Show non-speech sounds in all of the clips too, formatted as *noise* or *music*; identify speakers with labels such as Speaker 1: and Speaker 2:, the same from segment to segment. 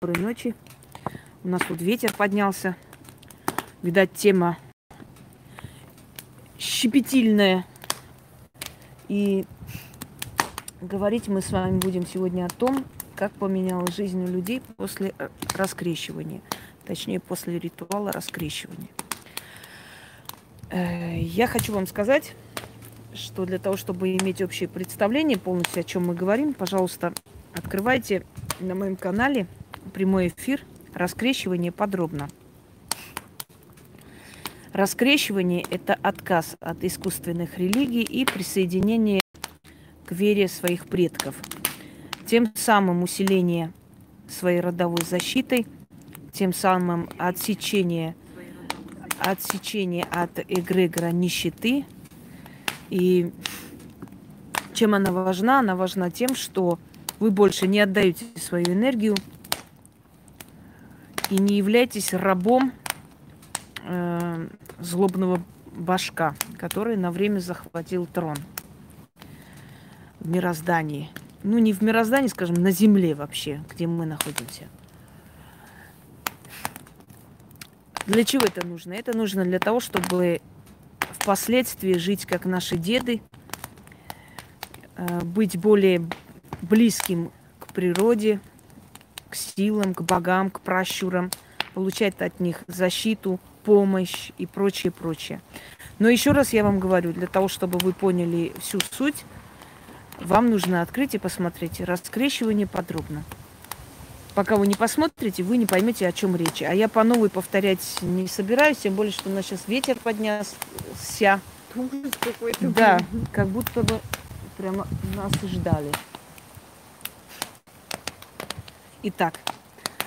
Speaker 1: доброй ночи. У нас тут ветер поднялся. Видать, тема щепетильная. И говорить мы с вами будем сегодня о том, как поменялась жизнь у людей после э, раскрещивания. Точнее, после ритуала раскрещивания. Э, я хочу вам сказать, что для того, чтобы иметь общее представление полностью, о чем мы говорим, пожалуйста, открывайте на моем канале прямой эфир «Раскрещивание подробно». Раскрещивание – это отказ от искусственных религий и присоединение к вере своих предков. Тем самым усиление своей родовой защитой, тем самым отсечение, отсечение от эгрегора нищеты. И чем она важна? Она важна тем, что вы больше не отдаете свою энергию и не являетесь рабом э, злобного башка, который на время захватил трон в мироздании. Ну, не в мироздании, скажем, на земле вообще, где мы находимся. Для чего это нужно? Это нужно для того, чтобы впоследствии жить как наши деды, э, быть более близким к природе, к силам, к богам, к пращурам, получать от них защиту, помощь и прочее, прочее. Но еще раз я вам говорю, для того, чтобы вы поняли всю суть, вам нужно открыть и посмотреть раскрещивание подробно. Пока вы не посмотрите, вы не поймете, о чем речь. А я по новой повторять не собираюсь, тем более, что у нас сейчас ветер поднялся. Да, как будто бы прямо нас ждали. Итак,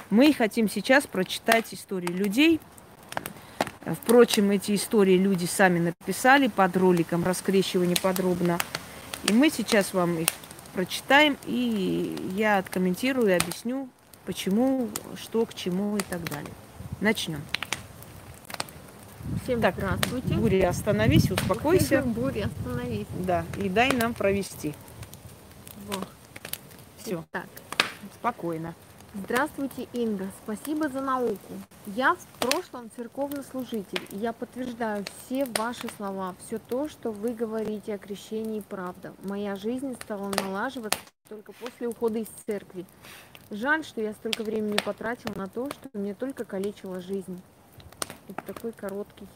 Speaker 1: мы хотим сейчас прочитать истории людей. Впрочем, эти истории люди сами написали под роликом «Раскрещивание подробно». И мы сейчас вам их прочитаем, и я откомментирую и объясню, почему, что, к чему и так далее. Начнем.
Speaker 2: Всем так, здравствуйте.
Speaker 1: Буря, остановись, успокойся.
Speaker 2: Буря, остановись.
Speaker 1: Да, и дай нам провести.
Speaker 2: Вот.
Speaker 1: Все. Так. Спокойно.
Speaker 2: Здравствуйте, Инга. Спасибо за науку. Я в прошлом церковный служитель. И я подтверждаю все ваши слова, все то, что вы говорите о крещении, правда. Моя жизнь стала налаживаться только после ухода из церкви. Жаль, что я столько времени потратил на то, что мне только калечило жизнь. Это такой короткий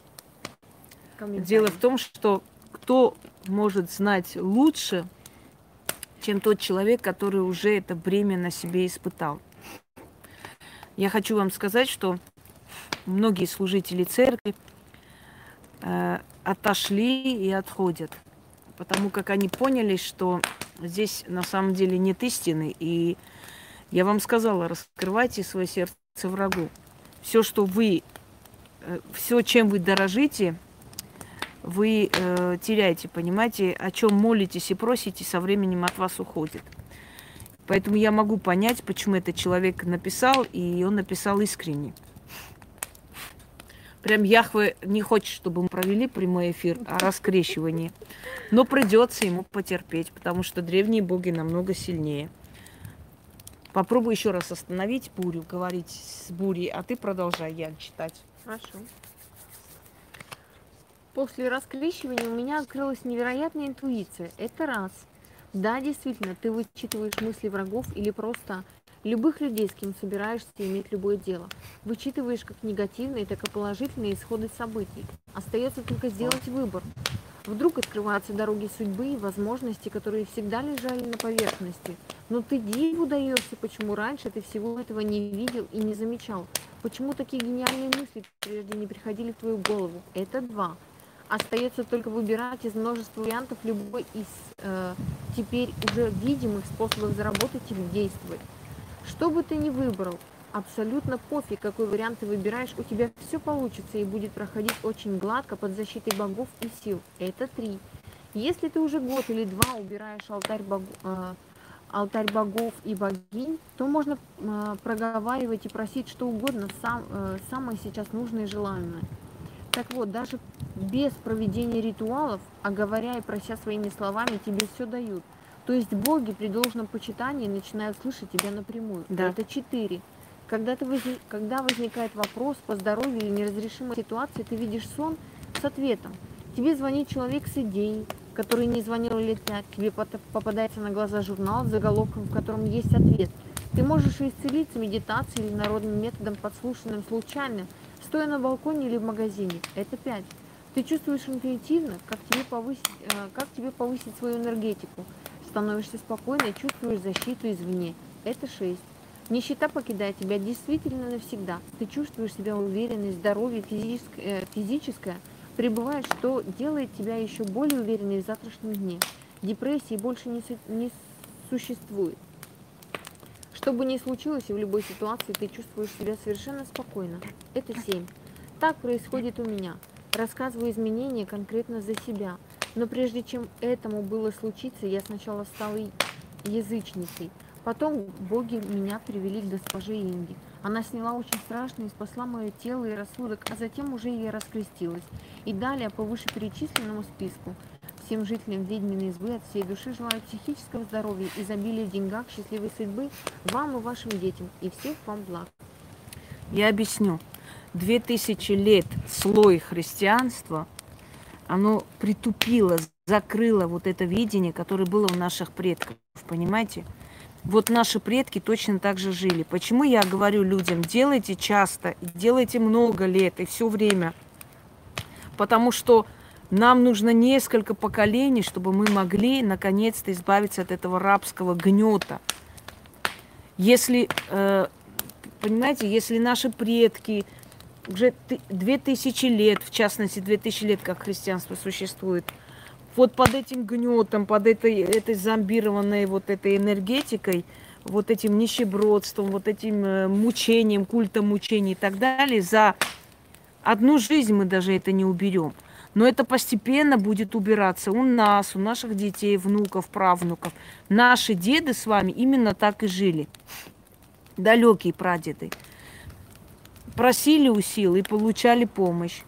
Speaker 1: комментарий. Дело в том, что кто может знать лучше, чем тот человек, который уже это бремя на себе испытал. Я хочу вам сказать, что многие служители церкви э, отошли и отходят, потому как они поняли, что здесь на самом деле нет истины. И я вам сказала, раскрывайте свое сердце врагу. Все, что вы, э, все, чем вы дорожите, вы э, теряете, понимаете, о чем молитесь и просите, со временем от вас уходит. Поэтому я могу понять, почему этот человек написал, и он написал искренне. Прям Яхве не хочет, чтобы мы провели прямой эфир о раскрещивании. Но придется ему потерпеть, потому что древние боги намного сильнее. Попробуй еще раз остановить бурю, говорить с бурей, а ты продолжай, я читать.
Speaker 2: Хорошо. После раскрещивания у меня открылась невероятная интуиция. Это раз. Да, действительно, ты вычитываешь мысли врагов или просто любых людей, с кем собираешься иметь любое дело. Вычитываешь как негативные, так и положительные исходы событий. Остается только сделать выбор. Вдруг открываются дороги судьбы и возможности, которые всегда лежали на поверхности. Но ты диву даешься, почему раньше ты всего этого не видел и не замечал. Почему такие гениальные мысли прежде не приходили в твою голову? Это два. Остается только выбирать из множества вариантов любой из э, теперь уже видимых способов заработать или действовать. Что бы ты ни выбрал, абсолютно пофиг, какой вариант ты выбираешь, у тебя все получится и будет проходить очень гладко под защитой богов и сил. Это три. Если ты уже год или два убираешь алтарь, бог, э, алтарь богов и богинь, то можно э, проговаривать и просить что угодно, сам, э, самое сейчас нужное и желаемое. Так вот, даже без проведения ритуалов, а говоря и прося своими словами, тебе все дают. То есть боги при должном почитании начинают слышать тебя напрямую. Да. Это четыре. Когда, ты возник... Когда возникает вопрос по здоровью или неразрешимой ситуации, ты видишь сон с ответом. Тебе звонит человек с идеей, который не звонил лет пять. Тебе попадается на глаза журнал с заголовком, в котором есть ответ. Ты можешь исцелиться медитацией или народным методом, подслушанным случайно, стоя на балконе или в магазине. Это пять. Ты чувствуешь интуитивно, как тебе повысить, э, как тебе повысить свою энергетику. Становишься спокойной, чувствуешь защиту извне. Это шесть. Нищета покидает тебя действительно навсегда. Ты чувствуешь себя уверенной, здоровье физическое, э, физическое пребывает, что делает тебя еще более уверенной в завтрашнем дне. Депрессии больше не, не существует. Что бы ни случилось, в любой ситуации ты чувствуешь себя совершенно спокойно. Это семь. Так происходит у меня. Рассказываю изменения конкретно за себя. Но прежде чем этому было случиться, я сначала стала язычницей – Потом боги меня привели к госпоже Инги. Она сняла очень страшно и спасла мое тело и рассудок, а затем уже и раскрестилась. И далее по вышеперечисленному списку. Всем жителям ведьминой избы от всей души желаю психического здоровья, изобилия в деньгах, счастливой судьбы вам и вашим детям, и всех вам благ.
Speaker 1: Я объясню. Две тысячи лет слой христианства, оно притупило, закрыло вот это видение, которое было у наших предков. Понимаете? Вот наши предки точно так же жили. Почему я говорю людям, делайте часто, делайте много лет и все время? Потому что нам нужно несколько поколений, чтобы мы могли наконец-то избавиться от этого рабского гнета. Если, э, понимаете, если наши предки уже две тысячи лет, в частности, две тысячи лет, как христианство существует, вот под этим гнетом, под этой, этой зомбированной вот этой энергетикой, вот этим нищебродством, вот этим э, мучением, культом мучений и так далее, за одну жизнь мы даже это не уберем. Но это постепенно будет убираться у нас, у наших детей, внуков, правнуков. Наши деды с вами именно так и жили. Далекие прадеды. Просили у сил и получали помощь.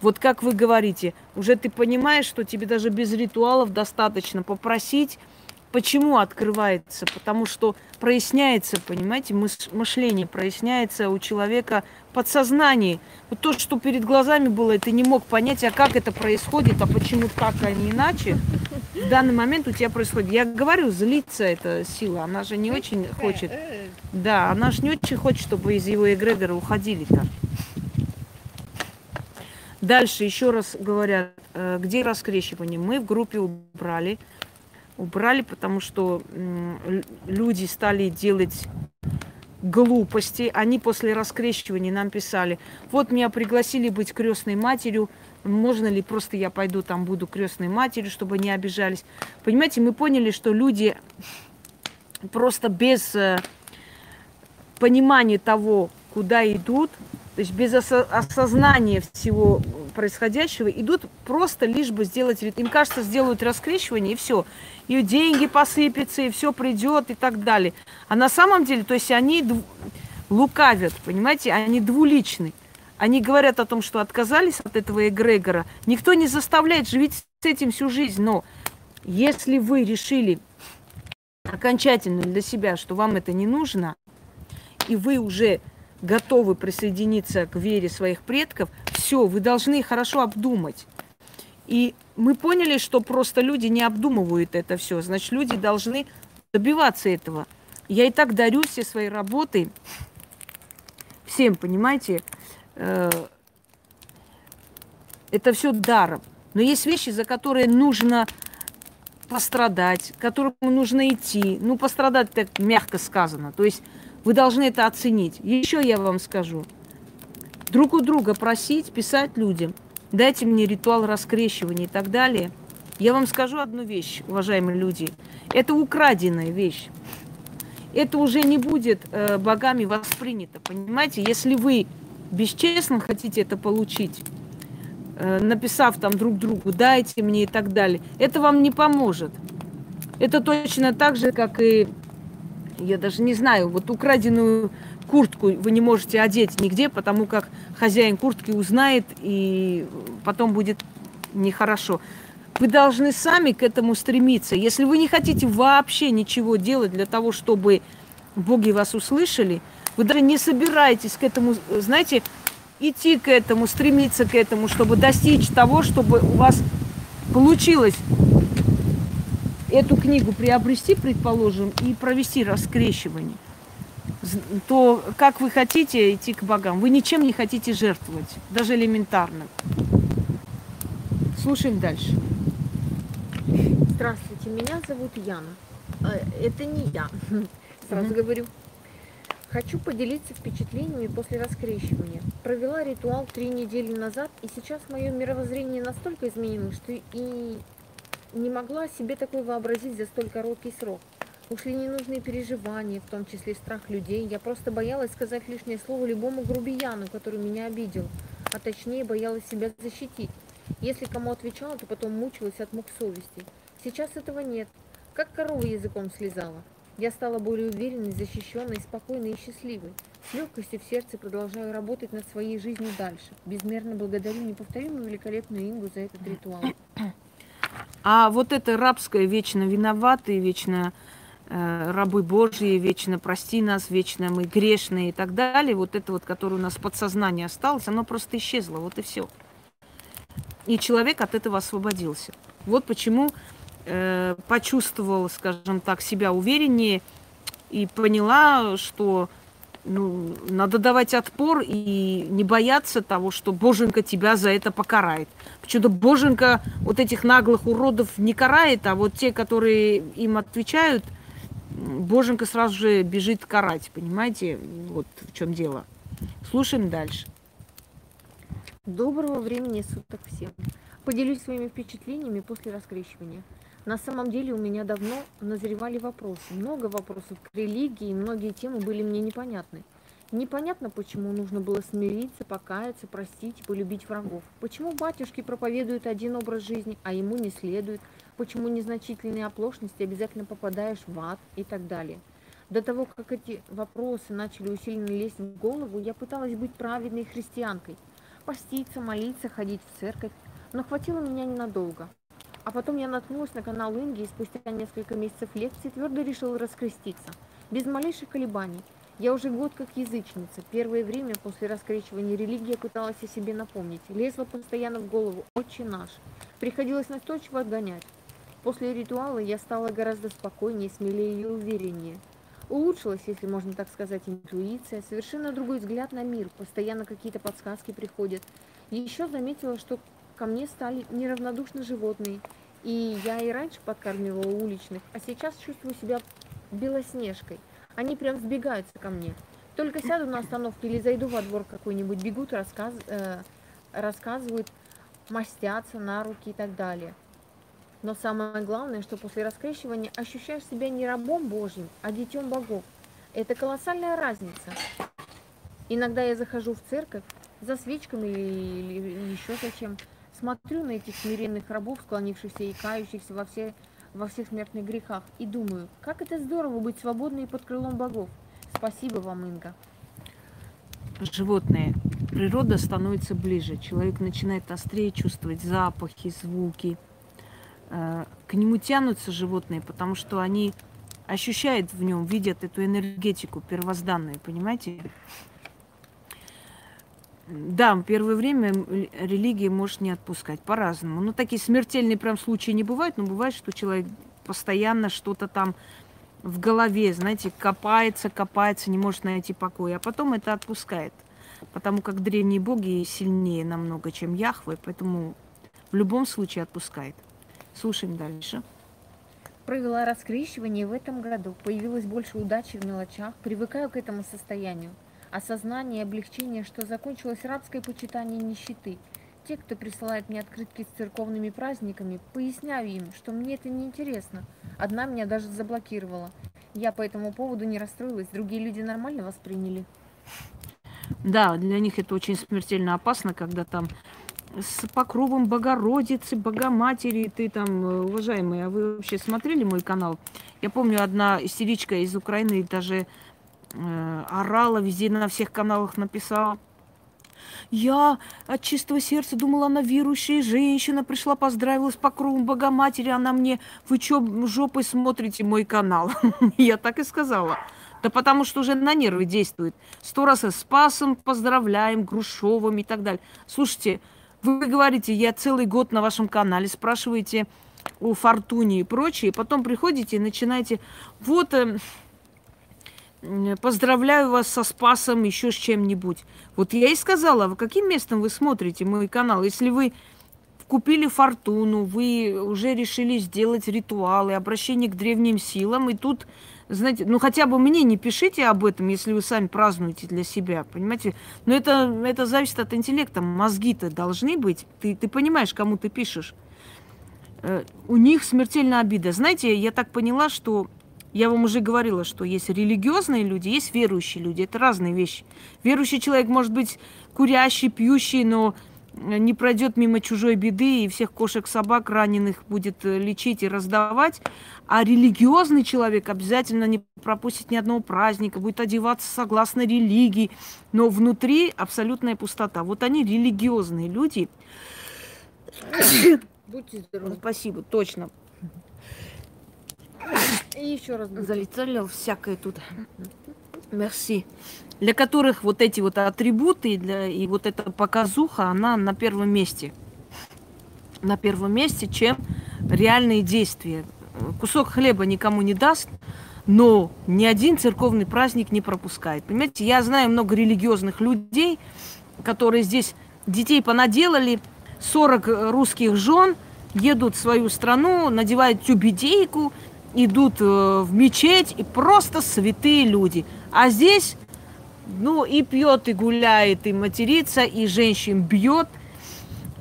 Speaker 1: Вот как вы говорите, уже ты понимаешь, что тебе даже без ритуалов достаточно попросить. Почему открывается? Потому что проясняется, понимаете, мышление проясняется у человека подсознание. Вот то, что перед глазами было, ты не мог понять, а как это происходит, а почему так, а не иначе. В данный момент у тебя происходит. Я говорю, злится эта сила, она же не очень хочет. Да, она же не очень хочет, чтобы из его эгрегора уходили-то. Дальше еще раз говорят, э, где раскрещивание. Мы в группе убрали. Убрали, потому что люди стали делать глупости. Они после раскрещивания нам писали, вот меня пригласили быть крестной матерью, можно ли просто я пойду там буду крестной матерью, чтобы не обижались. Понимаете, мы поняли, что люди просто без э, понимания того, куда идут, то есть без осознания всего происходящего, идут просто лишь бы сделать. Им кажется, сделают раскрещивание, и все. И деньги посыпятся, и все придет, и так далее. А на самом деле, то есть они дв... лукавят, понимаете, они двуличны. Они говорят о том, что отказались от этого эгрегора. Никто не заставляет жить с этим всю жизнь. Но если вы решили окончательно для себя, что вам это не нужно, и вы уже готовы присоединиться к вере своих предков, все, вы должны хорошо обдумать. И мы поняли, что просто люди не обдумывают это все. Значит, люди должны добиваться этого. Я и так дарю все свои работы всем, понимаете? Э, это все даром. Но есть вещи, за которые нужно пострадать, к которым нужно идти. Ну, пострадать так мягко сказано. То есть вы должны это оценить. Еще я вам скажу. Друг у друга просить, писать людям. Дайте мне ритуал раскрещивания и так далее. Я вам скажу одну вещь, уважаемые люди. Это украденная вещь. Это уже не будет э, богами воспринято. Понимаете, если вы бесчестно хотите это получить, э, написав там друг другу, дайте мне и так далее, это вам не поможет. Это точно так же, как и я даже не знаю, вот украденную куртку вы не можете одеть нигде, потому как хозяин куртки узнает, и потом будет нехорошо. Вы должны сами к этому стремиться. Если вы не хотите вообще ничего делать для того, чтобы боги вас услышали, Вы даже не собираетесь к этому, знаете, идти к этому, стремиться к этому, чтобы достичь того, чтобы у вас получилось эту книгу приобрести, предположим, и провести раскрещивание, то как вы хотите идти к богам? Вы ничем не хотите жертвовать, даже элементарно. Слушаем дальше.
Speaker 2: Здравствуйте, меня зовут Яна. Э, это не я, *laughs* сразу говорю. Хочу поделиться впечатлениями после раскрещивания. Провела ритуал три недели назад, и сейчас мое мировоззрение настолько изменилось, что и не могла себе такое вообразить за столь короткий срок. Ушли ненужные переживания, в том числе страх людей. Я просто боялась сказать лишнее слово любому грубияну, который меня обидел, а точнее боялась себя защитить. Если кому отвечала, то потом мучилась от мук совести. Сейчас этого нет. Как корова языком слезала. Я стала более уверенной, защищенной, спокойной и счастливой. С легкостью в сердце продолжаю работать над своей жизнью дальше. Безмерно благодарю неповторимую великолепную Ингу за этот ритуал.
Speaker 1: А вот это рабское, вечно виноватые, вечно рабы Божьи, вечно прости нас, вечно мы грешные и так далее, вот это вот, которое у нас в подсознании осталось, оно просто исчезло, вот и все. И человек от этого освободился. Вот почему э, почувствовала, скажем так, себя увереннее и поняла, что ну, надо давать отпор и не бояться того, что Боженька тебя за это покарает. Почему-то Боженька вот этих наглых уродов не карает, а вот те, которые им отвечают, Боженька сразу же бежит карать, понимаете? Вот в чем дело. Слушаем дальше.
Speaker 2: Доброго времени суток всем. Поделюсь своими впечатлениями после раскрещивания. На самом деле у меня давно назревали вопросы, много вопросов к религии, многие темы были мне непонятны. Непонятно, почему нужно было смириться, покаяться, простить полюбить врагов. Почему батюшки проповедуют один образ жизни, а ему не следует. Почему незначительные оплошности обязательно попадаешь в ад и так далее. До того, как эти вопросы начали усиленно лезть в голову, я пыталась быть праведной христианкой. Поститься, молиться, ходить в церковь. Но хватило меня ненадолго. А потом я наткнулась на канал Инги и спустя несколько месяцев лекций твердо решила раскреститься. Без малейших колебаний. Я уже год как язычница. Первое время после раскрещивания религии я пыталась о себе напомнить. Лезла постоянно в голову «Отче наш». Приходилось настойчиво отгонять. После ритуала я стала гораздо спокойнее, смелее и увереннее. Улучшилась, если можно так сказать, интуиция, совершенно другой взгляд на мир, постоянно какие-то подсказки приходят. Еще заметила, что ко мне стали неравнодушны животные, и я и раньше подкармливала уличных, а сейчас чувствую себя белоснежкой. Они прям сбегаются ко мне. Только сяду на остановке или зайду во двор какой-нибудь, бегут, рассказ, э, рассказывают, мастятся на руки и так далее. Но самое главное, что после раскрещивания ощущаешь себя не рабом Божьим, а детем богов. Это колоссальная разница. Иногда я захожу в церковь за свечками или, или еще зачем, Смотрю на этих смиренных рабов, склонившихся и кающихся во, все, во всех смертных грехах, и думаю, как это здорово быть свободной под крылом богов. Спасибо вам, Инга.
Speaker 1: Животные. Природа становится ближе. Человек начинает острее чувствовать запахи, звуки. Э, к нему тянутся животные, потому что они ощущают в нем, видят эту энергетику первозданную, понимаете? Да, первое время религия может не отпускать по-разному. Ну, такие смертельные прям случаи не бывают, но бывает, что человек постоянно что-то там в голове, знаете, копается, копается, не может найти покоя, а потом это отпускает. Потому как древние боги сильнее намного, чем Яхве, поэтому в любом случае отпускает. Слушаем дальше.
Speaker 2: Провела раскрещивание в этом году. Появилось больше удачи в мелочах. Привыкаю к этому состоянию осознание и облегчение, что закончилось рабское почитание нищеты. Те, кто присылает мне открытки с церковными праздниками, поясняю им, что мне это не интересно. Одна меня даже заблокировала. Я по этому поводу не расстроилась, другие люди нормально восприняли.
Speaker 1: Да, для них это очень смертельно опасно, когда там с покровом Богородицы, Богоматери, ты там, э, уважаемые, а вы вообще смотрели мой канал? Я помню, одна истеричка из Украины даже э, орала, везде на всех каналах написала. Я от чистого сердца думала, она верующая женщина, пришла, поздравила с покровом Богоматери, она мне, вы что, жопой смотрите мой канал? *laughs* Я так и сказала. Да потому что уже на нервы действует. Сто раз с Спасом поздравляем, Грушовым и так далее. Слушайте, вы говорите, я целый год на вашем канале, спрашиваете о Фортуне и прочее, потом приходите и начинаете, вот, э, поздравляю вас со Спасом, еще с чем-нибудь. Вот я и сказала, каким местом вы смотрите мой канал? Если вы купили фортуну, вы уже решили сделать ритуалы, обращение к древним силам, и тут, знаете, ну хотя бы мне не пишите об этом, если вы сами празднуете для себя, понимаете? Но это, это зависит от интеллекта, мозги-то должны быть, ты, ты понимаешь, кому ты пишешь. Э, у них смертельная обида. Знаете, я так поняла, что я вам уже говорила, что есть религиозные люди, есть верующие люди. Это разные вещи. Верующий человек может быть курящий, пьющий, но не пройдет мимо чужой беды и всех кошек, собак раненых будет э, лечить и раздавать. А религиозный человек обязательно не пропустит ни одного праздника, будет одеваться согласно религии, но внутри абсолютная пустота. Вот они религиозные люди. *coughs* Будьте здоровы. Спасибо, точно. И еще раз. Залетали всякое тут. Мерси для которых вот эти вот атрибуты для, и вот эта показуха, она на первом месте. На первом месте, чем реальные действия. Кусок хлеба никому не даст, но ни один церковный праздник не пропускает. Понимаете, я знаю много религиозных людей, которые здесь детей понаделали, 40 русских жен едут в свою страну, надевают тюбидейку, идут э, в мечеть, и просто святые люди. А здесь ну, и пьет, и гуляет, и матерится, и женщин бьет,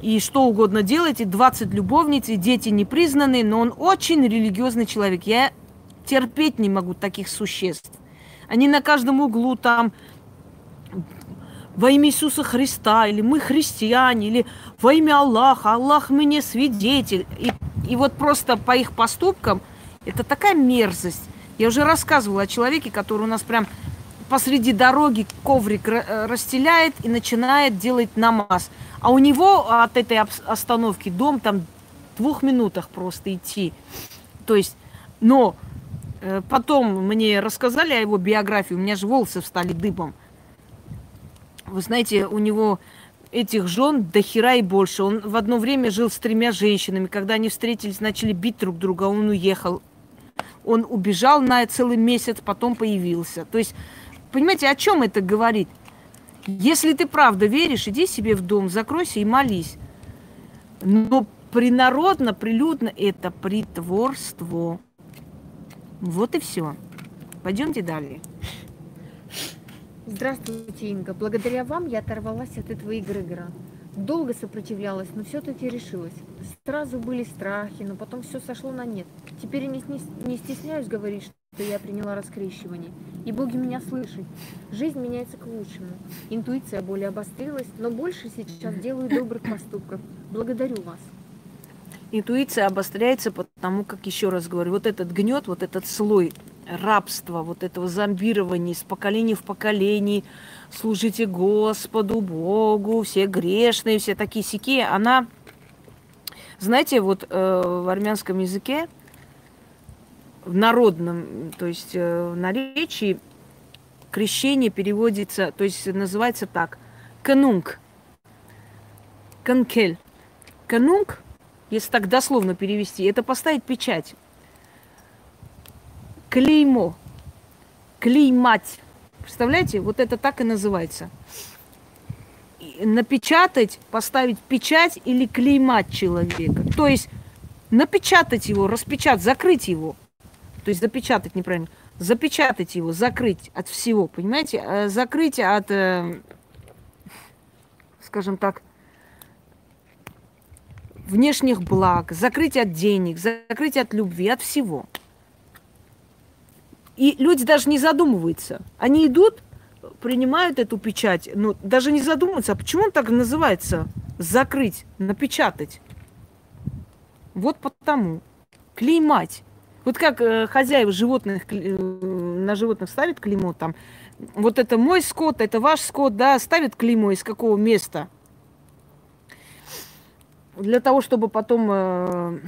Speaker 1: и что угодно делает, и 20 любовниц, и дети не признаны, но он очень религиозный человек. Я терпеть не могу таких существ. Они на каждом углу там во имя Иисуса Христа, или мы христиане, или во имя Аллаха, Аллах мне свидетель. И, и вот просто по их поступкам это такая мерзость. Я уже рассказывала о человеке, который у нас прям посреди дороги коврик э, расстеляет и начинает делать намаз. А у него от этой остановки дом там в двух минутах просто идти. То есть, но э, потом мне рассказали о его биографии, у меня же волосы встали дыбом. Вы знаете, у него этих жен до хера и больше. Он в одно время жил с тремя женщинами. Когда они встретились, начали бить друг друга, он уехал. Он убежал на целый месяц, потом появился. То есть Понимаете, о чем это говорит? Если ты правда веришь, иди себе в дом, закройся и молись. Но принародно, прилюдно это притворство. Вот и все. Пойдемте далее.
Speaker 2: Здравствуйте, Инга. Благодаря вам я оторвалась от этого эгрегора. Долго сопротивлялась, но все-таки решилась. Сразу были страхи, но потом все сошло на нет. Теперь я не, стесняюсь говорить, что я приняла раскрещивание. И боги меня слышат. Жизнь меняется к лучшему. Интуиция более обострилась, но больше сейчас делаю добрых поступков. Благодарю вас.
Speaker 1: Интуиция обостряется, потому как, еще раз говорю, вот этот гнет, вот этот слой рабства, вот этого зомбирования с поколения в поколение, служите Господу, Богу, все грешные, все такие сики, она, знаете, вот э, в армянском языке в народном, то есть э, наречии крещение переводится, то есть называется так, канунг, канкель. Канунг, если так дословно перевести, это поставить печать. Клеймо, клеймать. Представляете, вот это так и называется. Напечатать, поставить печать или клеймать человека. То есть напечатать его, распечатать, закрыть его – то есть запечатать неправильно, запечатать его, закрыть от всего, понимаете? Э, закрыть от, э, скажем так, внешних благ, закрыть от денег, закрыть от любви, от всего. И люди даже не задумываются. Они идут, принимают эту печать, но даже не задумываются, а почему он так называется? Закрыть, напечатать. Вот потому. Клеймать. Вот как э, хозяева животных э, на животных ставят клеймо там, вот это мой скот, это ваш скот, да, ставят клеймо из какого места. Для того, чтобы потом, э,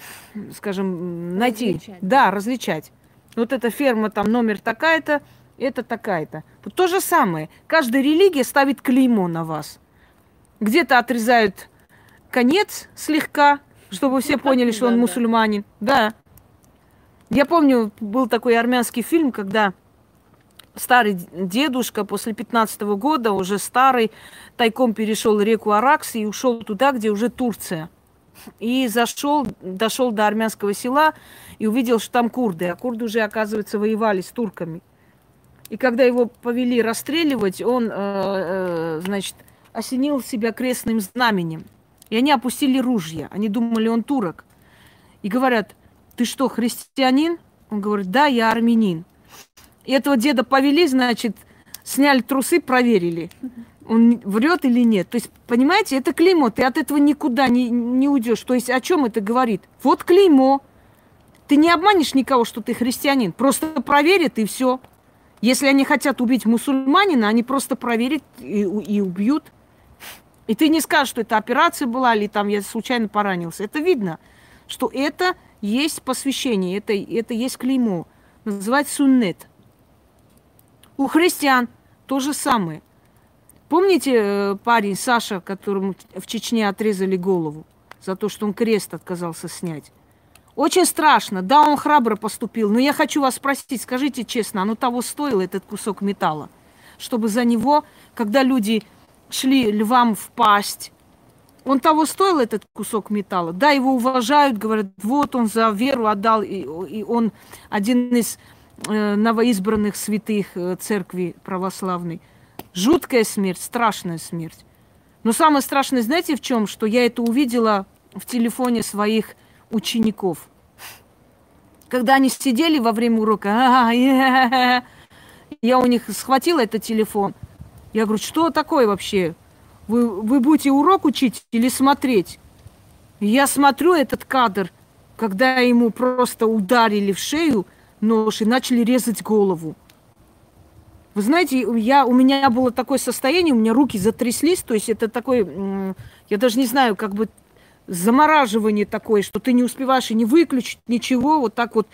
Speaker 1: скажем, найти, различать. да, различать. Вот эта ферма там номер такая-то, это такая-то. То же самое. Каждая религия ставит клеймо на вас. Где-то отрезают конец слегка, чтобы все поняли, что он мусульманин. Да. Я помню, был такой армянский фильм, когда старый дедушка после 15 -го года, уже старый, тайком перешел реку Аракс и ушел туда, где уже Турция. И зашел, дошел до армянского села и увидел, что там курды. А курды уже, оказывается, воевали с турками. И когда его повели расстреливать, он, э, э, значит, осенил себя крестным знаменем. И они опустили ружья. Они думали, он турок. И говорят, ты что, христианин? Он говорит, да, я армянин. И этого деда повели, значит, сняли трусы, проверили, он врет или нет. То есть, понимаете, это клеймо, ты от этого никуда не, не уйдешь. То есть, о чем это говорит? Вот клеймо. Ты не обманешь никого, что ты христианин. Просто проверят и все. Если они хотят убить мусульманина, они просто проверят и, и убьют. И ты не скажешь, что это операция была, или там я случайно поранился. Это видно, что это есть посвящение, это, это есть клеймо. Называется суннет. У христиан то же самое. Помните э, парень Саша, которому в Чечне отрезали голову за то, что он крест отказался снять? Очень страшно. Да, он храбро поступил. Но я хочу вас спросить, скажите честно, оно того стоило, этот кусок металла? Чтобы за него, когда люди шли львам в пасть, он того стоил, этот кусок металла? Да, его уважают, говорят, вот он за веру отдал, и, и он один из э, новоизбранных святых э, церкви православной. Жуткая смерть, страшная смерть. Но самое страшное, знаете, в чем? Что я это увидела в телефоне своих учеников. Когда они сидели во время урока, а, я, я у них схватила этот телефон. Я говорю, что такое вообще? Вы, вы будете урок учить или смотреть? я смотрю этот кадр, когда ему просто ударили в шею нож и начали резать голову. Вы знаете, я, у меня было такое состояние, у меня руки затряслись, то есть это такой, я даже не знаю, как бы замораживание такое, что ты не успеваешь и не выключить ничего, вот так вот.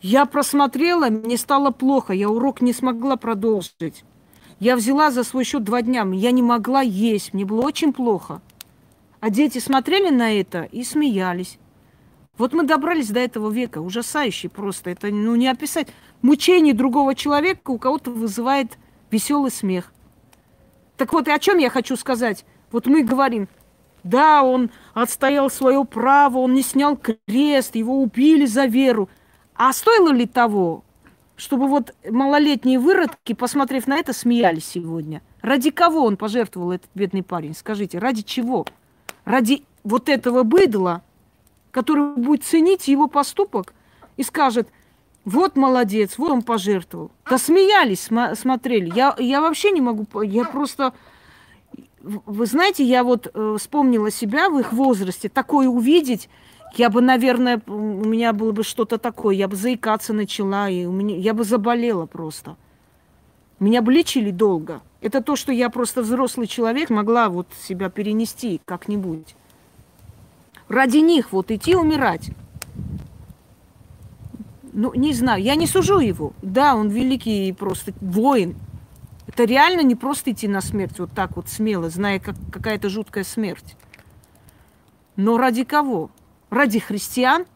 Speaker 1: Я просмотрела, мне стало плохо, я урок не смогла продолжить. Я взяла за свой счет два дня, я не могла есть, мне было очень плохо. А дети смотрели на это и смеялись. Вот мы добрались до этого века, ужасающий просто. Это ну, не описать. Мучение другого человека у кого-то вызывает веселый смех. Так вот, и о чем я хочу сказать? Вот мы говорим, да, он отстоял свое право, он не снял крест, его убили за веру. А стоило ли того, чтобы вот малолетние выродки, посмотрев на это, смеялись сегодня? Ради кого он пожертвовал этот бедный парень? Скажите, ради чего? Ради вот этого быдла, который будет ценить его поступок и скажет, вот молодец, вот он пожертвовал. Да смеялись, см- смотрели. Я, я вообще не могу, я просто вы знаете, я вот э, вспомнила себя в их возрасте, такое увидеть, я бы, наверное, у меня было бы что-то такое, я бы заикаться начала, и у меня, я бы заболела просто. Меня бы лечили долго. Это то, что я просто взрослый человек могла вот себя перенести как-нибудь. Ради них вот идти умирать. Ну, не знаю, я не сужу его. Да, он великий просто воин, это реально не просто идти на смерть вот так вот смело, зная, как какая-то жуткая смерть. Но ради кого? Ради христиан,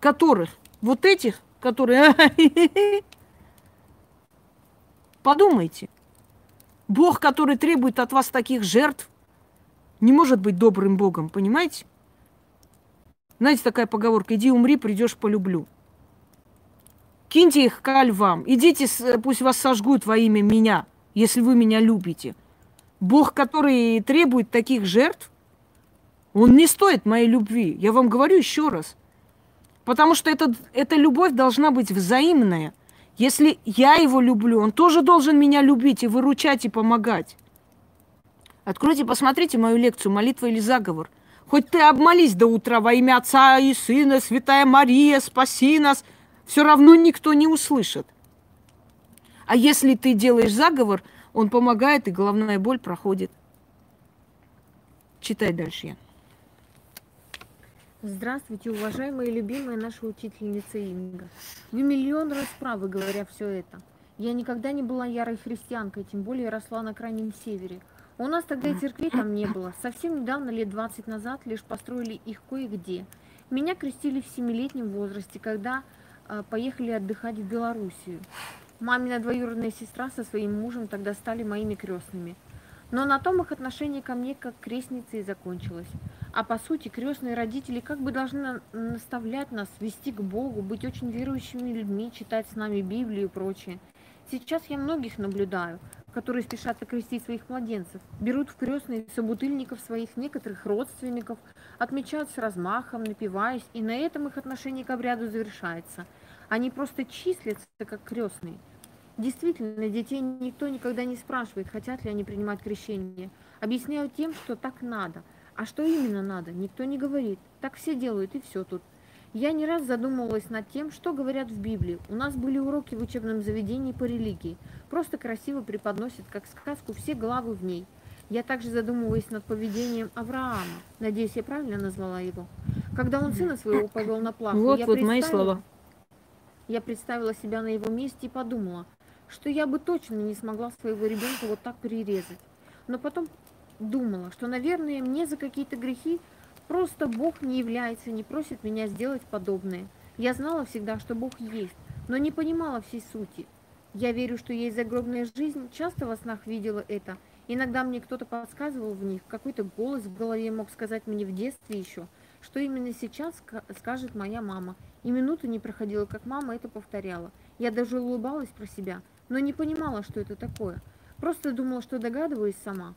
Speaker 1: которых, вот этих, которые... *laughs* Подумайте. Бог, который требует от вас таких жертв, не может быть добрым Богом, понимаете? Знаете, такая поговорка, иди умри, придешь полюблю. Киньте их ко львам, идите, пусть вас сожгут во имя меня – если вы меня любите. Бог, который требует таких жертв, он не стоит моей любви. Я вам говорю еще раз. Потому что это, эта любовь должна быть взаимная. Если я его люблю, он тоже должен меня любить и выручать и помогать. Откройте, посмотрите мою лекцию «Молитва или заговор». Хоть ты обмолись до утра во имя Отца и Сына, Святая Мария, спаси нас, все равно никто не услышит. А если ты делаешь заговор, он помогает, и головная боль проходит. Читай дальше, я.
Speaker 2: Здравствуйте, уважаемая и любимая наша учительница Инга. Вы миллион раз правы, говоря все это. Я никогда не была ярой христианкой, тем более росла на крайнем севере. У нас тогда и церкви там не было. Совсем недавно, лет 20 назад, лишь построили их кое-где. Меня крестили в семилетнем возрасте, когда э, поехали отдыхать в Белоруссию. Мамина двоюродная сестра со своим мужем тогда стали моими крестными. Но на том их отношение ко мне как крестнице и закончилось. А по сути, крестные родители как бы должны наставлять нас, вести к Богу, быть очень верующими людьми, читать с нами Библию и прочее. Сейчас я многих наблюдаю, которые спешат окрестить своих младенцев, берут в крестные собутыльников своих некоторых родственников, отмечают с размахом, напиваясь, и на этом их отношение к обряду завершается. Они просто числятся как крестные – Действительно, детей никто никогда не спрашивает, хотят ли они принимать крещение. Объясняют тем, что так надо. А что именно надо, никто не говорит. Так все делают, и все тут. Я не раз задумывалась над тем, что говорят в Библии. У нас были уроки в учебном заведении по религии. Просто красиво преподносят, как сказку, все главы в ней. Я также задумываюсь над поведением Авраама. Надеюсь, я правильно назвала его. Когда он сына своего повел на плаху,
Speaker 1: вот,
Speaker 2: я
Speaker 1: вот мои слова.
Speaker 2: Я представила себя на его месте и подумала, что я бы точно не смогла своего ребенка вот так перерезать. Но потом думала, что, наверное, мне за какие-то грехи просто Бог не является, не просит меня сделать подобное. Я знала всегда, что Бог есть, но не понимала всей сути. Я верю, что есть загробная жизнь, часто во снах видела это. Иногда мне кто-то подсказывал в них, какой-то голос в голове мог сказать мне в детстве еще, что именно сейчас скажет моя мама. И минуты не проходила, как мама это повторяла. Я даже улыбалась про себя – но не понимала, что это такое. Просто думала, что догадываюсь сама.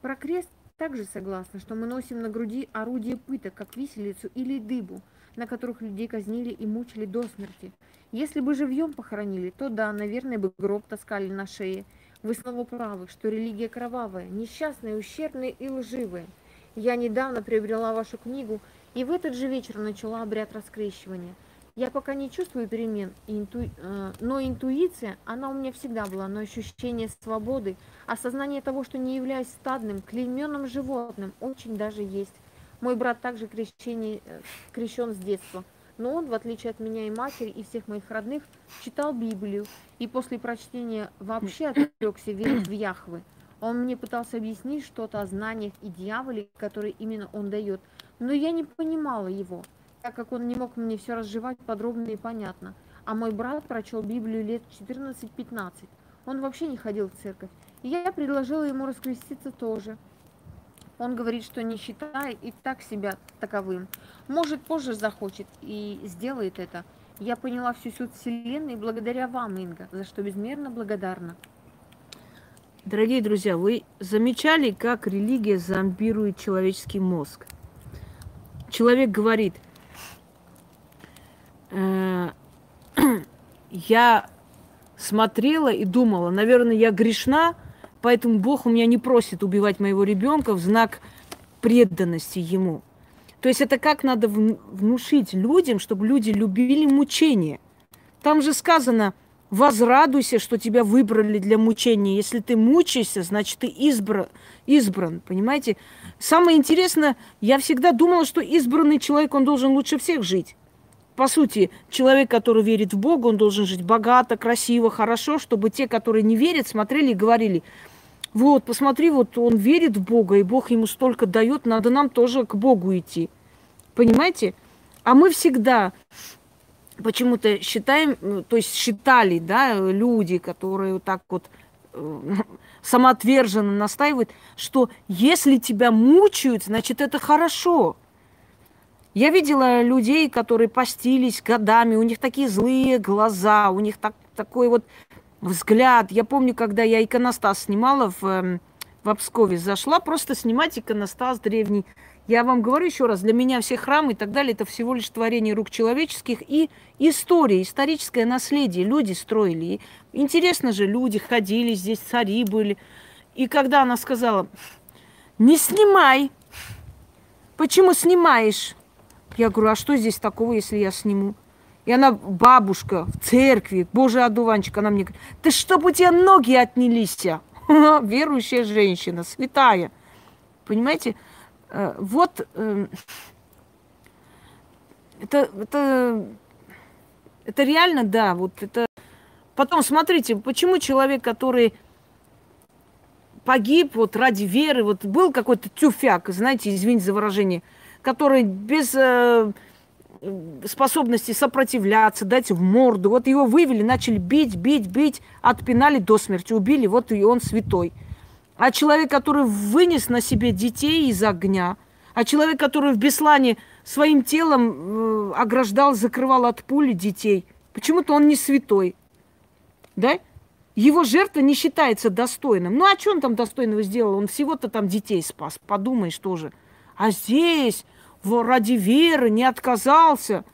Speaker 2: Про крест также согласна, что мы носим на груди орудие пыток, как виселицу или дыбу, на которых людей казнили и мучили до смерти. Если бы живьем похоронили, то да, наверное, бы гроб таскали на шее. Вы снова правы, что религия кровавая, несчастная, ущербная и лживая. Я недавно приобрела вашу книгу и в этот же вечер начала обряд раскрещивания – я пока не чувствую перемен, инту... Э, но интуиция, она у меня всегда была, но ощущение свободы, осознание того, что не являюсь стадным, клейменным животным, очень даже есть. Мой брат также крещение, э, крещен с детства, но он, в отличие от меня и матери, и всех моих родных, читал Библию, и после прочтения вообще отрекся верить в Яхвы. Он мне пытался объяснить что-то о знаниях и дьяволе, которые именно он дает, но я не понимала его так как он не мог мне все разжевать подробно и понятно. А мой брат прочел Библию лет 14-15. Он вообще не ходил в церковь. И я предложила ему раскреститься тоже. Он говорит, что не считает и так себя таковым. Может, позже захочет и сделает это. Я поняла всю суть Вселенной благодаря вам, Инга, за что безмерно благодарна.
Speaker 1: Дорогие друзья, вы замечали, как религия зомбирует человеческий мозг? Человек говорит – *clears throat* я смотрела и думала, наверное, я грешна, поэтому Бог у меня не просит убивать моего ребенка в знак преданности ему. То есть это как надо внушить людям, чтобы люди любили мучение. Там же сказано, возрадуйся, что тебя выбрали для мучения. Если ты мучаешься, значит, ты избран, избран, понимаете? Самое интересное, я всегда думала, что избранный человек, он должен лучше всех жить по сути, человек, который верит в Бога, он должен жить богато, красиво, хорошо, чтобы те, которые не верят, смотрели и говорили, вот, посмотри, вот он верит в Бога, и Бог ему столько дает, надо нам тоже к Богу идти. Понимаете? А мы всегда почему-то считаем, ну, то есть считали, да, люди, которые вот так вот э, *laughs* самоотверженно настаивают, что если тебя мучают, значит это хорошо. Я видела людей, которые постились годами, у них такие злые глаза, у них так, такой вот взгляд. Я помню, когда я иконостас снимала в, эм, в Обскове, зашла просто снимать иконостас древний. Я вам говорю еще раз, для меня все храмы и так далее, это всего лишь творение рук человеческих и история, историческое наследие. Люди строили. И интересно же, люди ходили, здесь цари были. И когда она сказала, не снимай, почему снимаешь? Я говорю, а что здесь такого, если я сниму? И она, бабушка, в церкви, божий одуванчик, она мне говорит, да чтоб у тебя ноги отнялись, *laughs* верующая женщина, святая. Понимаете? Э, вот эм, это, это, это реально, да, вот это Потом смотрите, почему человек, который погиб вот ради веры, вот был какой-то тюфяк, знаете, извините за выражение, который без э, способности сопротивляться, дать в морду, вот его вывели, начали бить, бить, бить, отпинали до смерти, убили, вот и он святой. А человек, который вынес на себе детей из огня, а человек, который в Беслане своим телом э, ограждал, закрывал от пули детей, почему-то он не святой. Да? Его жертва не считается достойным. Ну, а что он там достойного сделал? Он всего-то там детей спас. Подумаешь тоже. А здесь ради веры не отказался.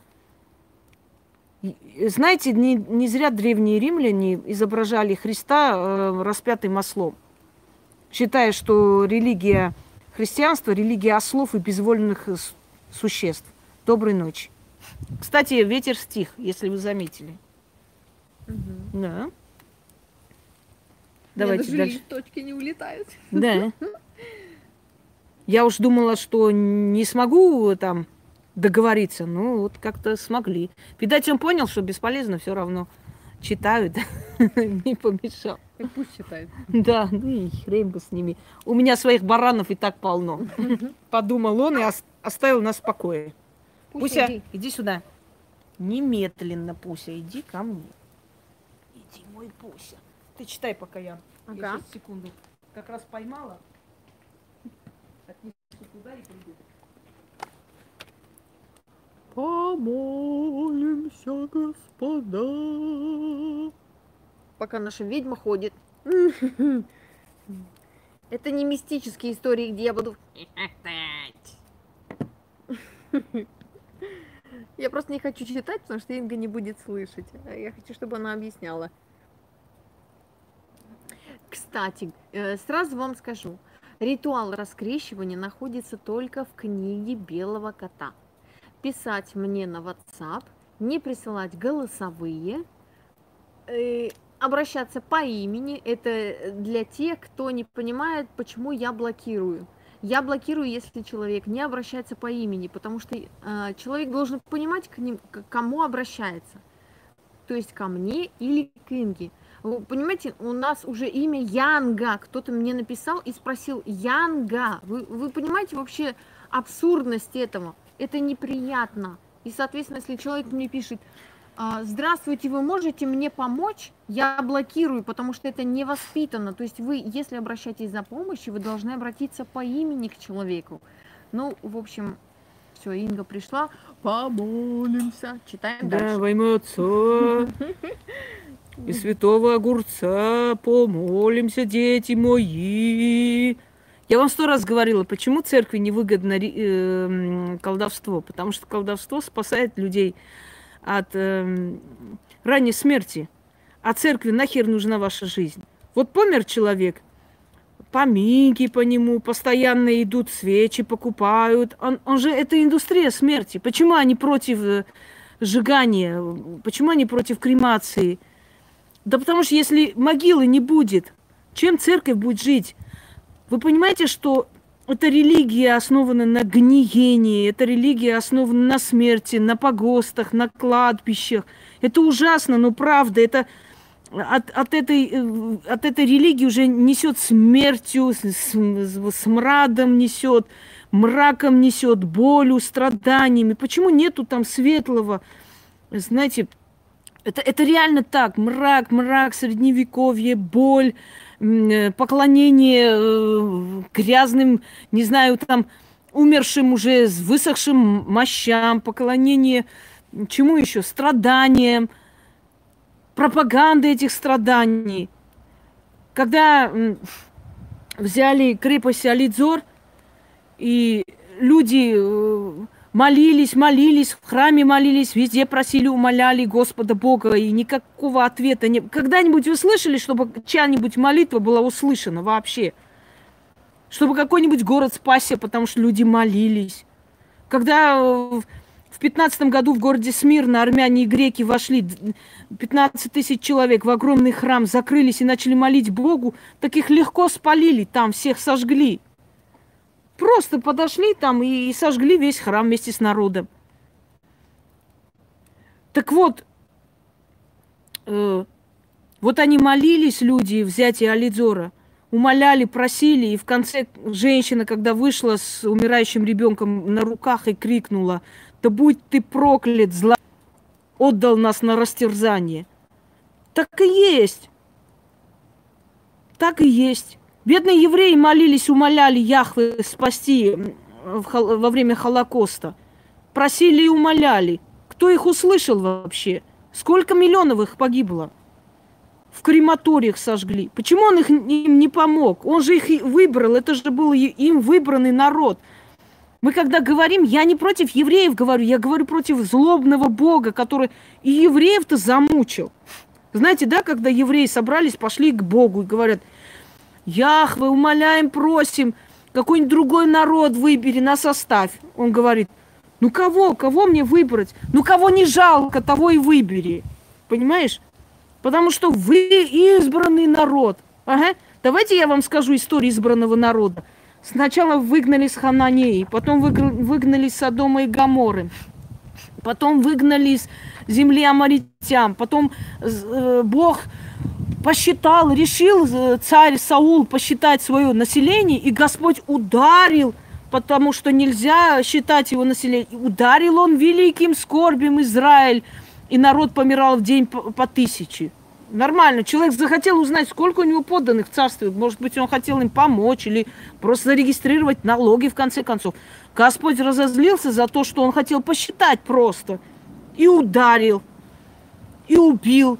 Speaker 1: Знаете, не, не зря древние римляне изображали Христа э, распятым ослом, считая, что религия христианства – религия ослов и безвольных существ. Доброй ночи. Кстати, ветер стих, если вы заметили.
Speaker 2: Угу.
Speaker 1: Да.
Speaker 2: Давайте даже дальше. точки не улетают.
Speaker 1: Да. *laughs* Я уж думала, что не смогу там договориться. Ну, вот как-то смогли. Видать, он понял, что бесполезно все равно. Читают. *laughs* Не помешал.
Speaker 2: И пусть читают.
Speaker 1: Да, ну и хрен бы с ними. У меня своих баранов и так полно. *laughs* Подумал он и оставил нас в покое. Пуся, иди. иди сюда. Немедленно, Пуся, иди ко мне. Иди, мой Пуся. Ты читай, пока я. Ага. Я секунду. Как раз поймала. Отнесу туда и приду.
Speaker 2: Помолимся, господа. Пока наша ведьма ходит. *laughs* Это не мистические истории, где я буду... *laughs* Я просто не хочу читать, потому что Инга не будет слышать. Я хочу, чтобы она объясняла. Кстати, э, сразу вам скажу, ритуал раскрещивания находится только в книге Белого кота. Писать мне на WhatsApp, не присылать голосовые, э, обращаться по имени. Это для тех, кто не понимает, почему я блокирую. Я блокирую, если человек не обращается по имени, потому что э, человек должен понимать, к, ним, к кому обращается. То есть ко мне или к Инге. Вы понимаете, у нас уже имя Янга. Кто-то мне написал и спросил Янга. Вы, вы понимаете вообще абсурдность этого? Это неприятно. И, соответственно, если человек мне пишет, «А, здравствуйте, вы можете мне помочь? Я блокирую, потому что это невоспитанно. То есть вы, если обращаетесь за помощью, вы должны обратиться по имени к человеку. Ну, в общем, все, Инга пришла. Помолимся. Читаем
Speaker 1: да,
Speaker 2: дальше.
Speaker 1: Да, во имя Отца и святого огурца помолимся, дети мои. Я вам сто раз говорила, почему церкви невыгодно э, колдовство. Потому что колдовство спасает людей от э, ранней смерти. А церкви нахер нужна ваша жизнь? Вот помер человек, поминки по нему, постоянно идут свечи, покупают. Он, он же, это индустрия смерти. Почему они против э, сжигания? Почему они против кремации? Да потому что если могилы не будет, чем церковь будет жить? Вы понимаете, что эта религия основана на гниении, эта религия основана на смерти, на погостах, на кладбищах. Это ужасно, но правда, это от, от, этой, э, от этой религии уже несет смертью, смрадом несет, мраком несет, болью, страданиями. Почему нету там светлого, знаете, это, это реально так. Мрак, мрак, средневековье, боль, э, поклонение э, грязным, не знаю, там, умершим уже, с высохшим мощам, поклонение чему еще? Страданиям, пропаганда этих страданий. Когда взяли крепость Алидзор, и люди э, Молились, молились, в храме молились, везде просили, умоляли Господа Бога, и никакого ответа не... Когда-нибудь вы слышали, чтобы чья-нибудь молитва была услышана вообще? Чтобы какой-нибудь город спасся, потому что люди молились. Когда э, в пятнадцатом году в городе Смирно армяне и греки вошли, 15 тысяч человек в огромный храм, закрылись и начали молить Богу, так их легко спалили, там всех сожгли. Просто подошли там и, и сожгли весь храм вместе с народом. Так вот, э, Вот они молились, люди, взятие Алидзора, умоляли, просили, и в конце женщина, когда вышла с умирающим ребенком на руках и крикнула, да будь ты проклят, зла, отдал нас на растерзание. Так и есть. Так и есть. Бедные евреи молились, умоляли Яхвы спасти во время Холокоста. Просили и умоляли. Кто их услышал вообще? Сколько миллионов их погибло? В крематориях сожгли. Почему он их, им не помог? Он же их выбрал. Это же был им выбранный народ. Мы когда говорим, я не против евреев говорю, я говорю против злобного Бога, который и евреев-то замучил. Знаете, да, когда евреи собрались, пошли к Богу и говорят, Яхве, умоляем, просим, какой-нибудь другой народ выбери, нас оставь. Он говорит, ну кого, кого мне выбрать? Ну кого не жалко, того и выбери. Понимаешь? Потому что вы избранный народ. Ага. Давайте я вам скажу историю избранного народа. Сначала выгнали с Хананеи, потом выгнали с Содома и Гаморы, потом выгнали из земли амаритян, потом э, Бог посчитал, решил э, царь Саул посчитать свое население, и Господь ударил, потому что нельзя считать его население. Ударил он великим скорбем Израиль, и народ помирал в день по, по тысяче. Нормально. Человек захотел узнать, сколько у него подданных царствует. Может быть, он хотел им помочь или просто зарегистрировать налоги, в конце концов. Господь разозлился за то, что он хотел посчитать просто. И ударил. И убил.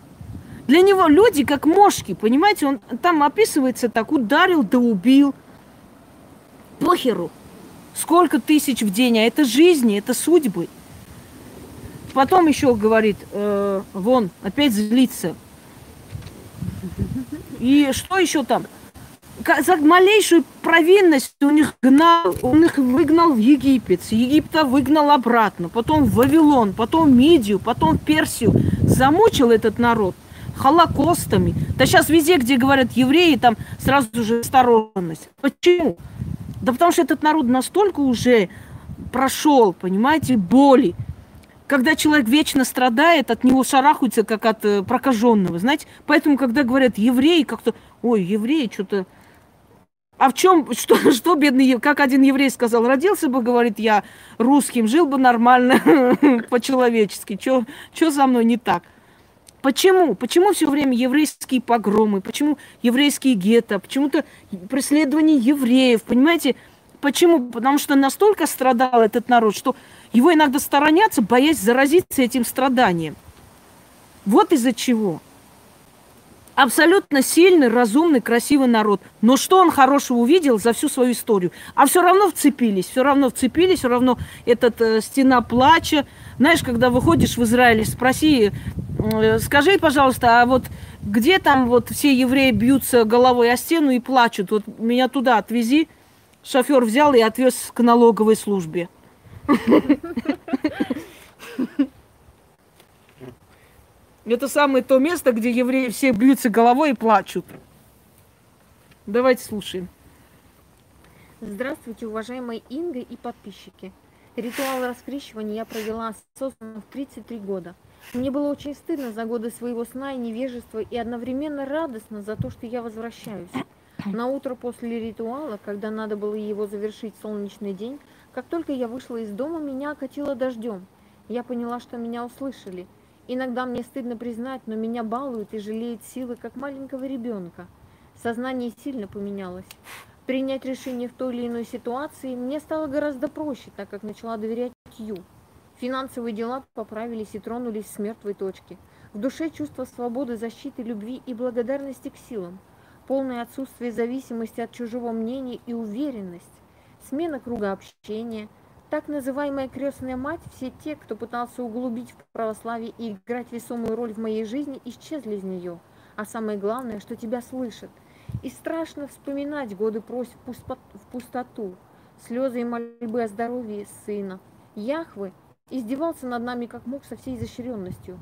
Speaker 1: Для него люди как мошки, понимаете? Он там описывается так, ударил да убил. Похеру. Сколько тысяч в день, а это жизни, это судьбы. Потом еще говорит, э, вон, опять злится. И что еще там? За малейшую провинность у них гнал, он их выгнал в Египет, с Египта выгнал обратно, потом в Вавилон, потом в Мидию, потом в Персию. Замучил этот народ холокостами. Да сейчас везде, где говорят евреи, там сразу же осторожность. Почему? Да потому что этот народ настолько уже прошел, понимаете, боли, когда человек вечно страдает, от него шарахаются, как от э, прокаженного, знаете. Поэтому, когда говорят евреи, как-то, ой, евреи, что-то... А в чем, *laughs* что, что бедный, как один еврей сказал, родился бы, говорит, я русским, жил бы нормально, *laughs* по-человечески, что за мной не так? Почему? Почему все время еврейские погромы? Почему еврейские гетто? Почему-то преследование евреев? Понимаете? Почему? Потому что настолько страдал этот народ, что его иногда сторонятся, боясь заразиться этим страданием. Вот из-за чего. Абсолютно сильный, разумный, красивый народ. Но что он хорошего увидел за всю свою историю? А все равно вцепились, все равно вцепились, все равно этот э, стена плача. Знаешь, когда выходишь в Израиль, спроси, э, скажи, пожалуйста, а вот где там вот все евреи бьются головой о стену и плачут? Вот меня туда отвези. Шофер взял и отвез к налоговой службе. *laughs* Это самое то место, где евреи все бьются головой и плачут. Давайте слушаем.
Speaker 2: Здравствуйте, уважаемые Инга и подписчики. Ритуал раскрещивания я провела осознанно в 33 года. Мне было очень стыдно за годы своего сна и невежества, и одновременно радостно за то, что я возвращаюсь. На утро после ритуала, когда надо было его завершить солнечный день, как только я вышла из дома, меня окатило дождем. Я поняла, что меня услышали. Иногда мне стыдно признать, но меня балуют и жалеют силы, как маленького ребенка. Сознание сильно поменялось. Принять решение в той или иной ситуации мне стало гораздо проще, так как начала доверять Ю. Финансовые дела поправились и тронулись с мертвой точки. В душе чувство свободы, защиты, любви и благодарности к силам. Полное отсутствие зависимости от чужого мнения и уверенность смена круга общения, так называемая крестная мать, все те, кто пытался углубить в православие и играть весомую роль в моей жизни, исчезли из нее. А самое главное, что тебя слышат. И страшно вспоминать годы просьб в пустоту, слезы и мольбы о здоровье сына. Яхвы издевался над нами как мог со всей изощренностью.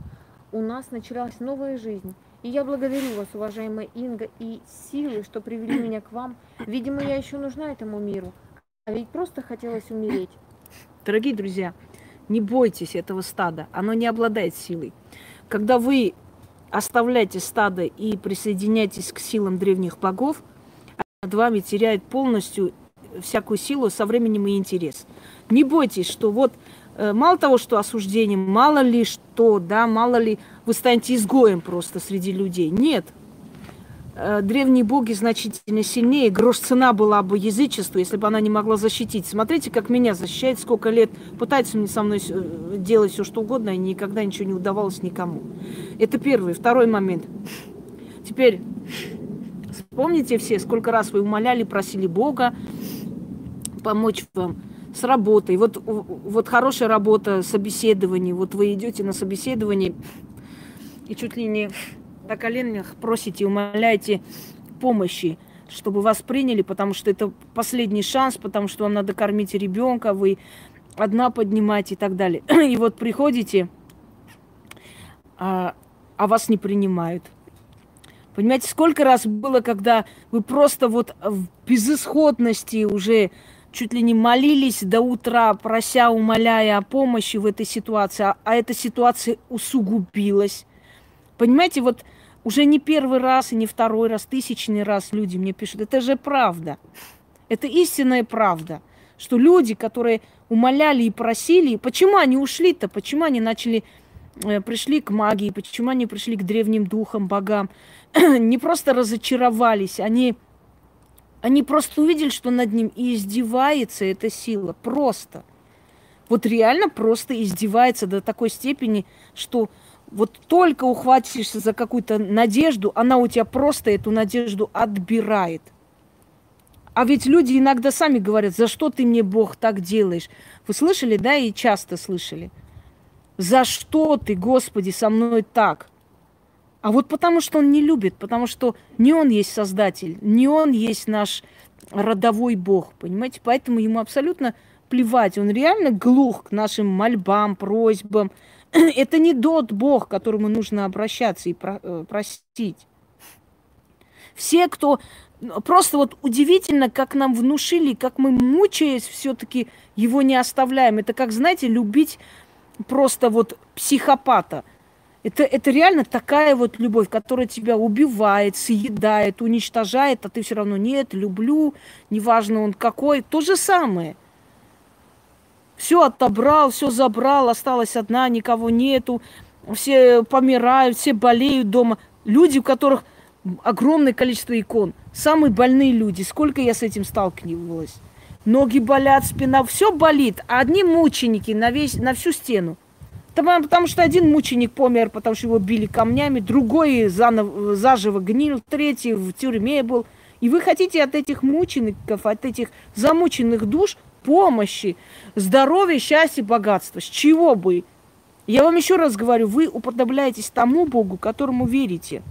Speaker 2: У нас началась новая жизнь. И я благодарю вас, уважаемая Инга, и силы, что привели меня к вам. Видимо, я еще нужна этому миру. А ведь просто хотелось умереть.
Speaker 1: Дорогие друзья, не бойтесь этого стада, оно не обладает силой. Когда вы оставляйте стадо и присоединяйтесь к силам древних богов, над вами теряет полностью всякую силу со временем и интерес. Не бойтесь, что вот э, мало того, что осуждение, мало ли что, да, мало ли вы станете изгоем просто среди людей. Нет, древние боги значительно сильнее. Грош цена была бы язычеству, если бы она не могла защитить. Смотрите, как меня защищает, сколько лет пытается мне со мной э, делать все, что угодно, и никогда ничего не удавалось никому. Это первый. Второй момент. Теперь вспомните все, сколько раз вы умоляли, просили Бога помочь вам с работой. Вот, вот хорошая работа, собеседование. Вот вы идете на собеседование и чуть ли не на коленях просите, умоляете помощи, чтобы вас приняли, потому что это последний шанс, потому что вам надо кормить ребенка, вы одна поднимаете и так далее. *clears throat* И вот приходите, а, а вас не принимают. Понимаете, сколько раз было, когда вы просто вот в безысходности уже чуть ли не молились до утра, прося, умоляя о помощи в этой ситуации, а, а эта ситуация усугубилась. Понимаете, вот уже не первый раз и не второй раз, тысячный раз люди мне пишут. Это же правда. Это истинная правда. Что люди, которые умоляли и просили, почему они ушли-то? Почему они начали, э, пришли к магии? Почему они пришли к древним духам, богам? *clears throat* не просто разочаровались, они, они просто увидели, что над ним и издевается эта сила. Просто. Вот реально просто издевается до такой степени, что вот только ухватишься за какую-то надежду, она у тебя просто эту надежду отбирает. А ведь люди иногда сами говорят, за что ты мне, Бог, так делаешь? Вы слышали, да, и часто слышали? За что ты, Господи, со мной так? А вот потому что он не любит, потому что не он есть Создатель, не он есть наш родовой Бог, понимаете? Поэтому ему абсолютно плевать. Он реально глух к нашим мольбам, просьбам, *clears throat* это не тот Бог, к которому нужно обращаться и про, э, простить. Все, кто... Просто вот удивительно, как нам внушили, как мы, мучаясь, все-таки его не оставляем. Это как, знаете, любить просто вот психопата. Это, это реально такая вот любовь, которая тебя убивает, съедает, уничтожает, а ты все равно нет, люблю, неважно он какой. То же самое – все отобрал, все забрал, осталась одна, никого нету, все помирают, все болеют дома. Люди, у которых огромное количество икон, самые больные люди. Сколько я с этим сталкивалась? Ноги болят, спина, все болит. А одни мученики на, весь, на всю стену. Потому, что один мученик помер, потому что его били камнями, другой заново, заживо гнил, третий в тюрьме был. И вы хотите от этих мучеников, от этих замученных душ помощи, здоровья, счастья, богатства. С чего бы? Я вам еще раз говорю, вы уподобляетесь тому Богу, которому верите.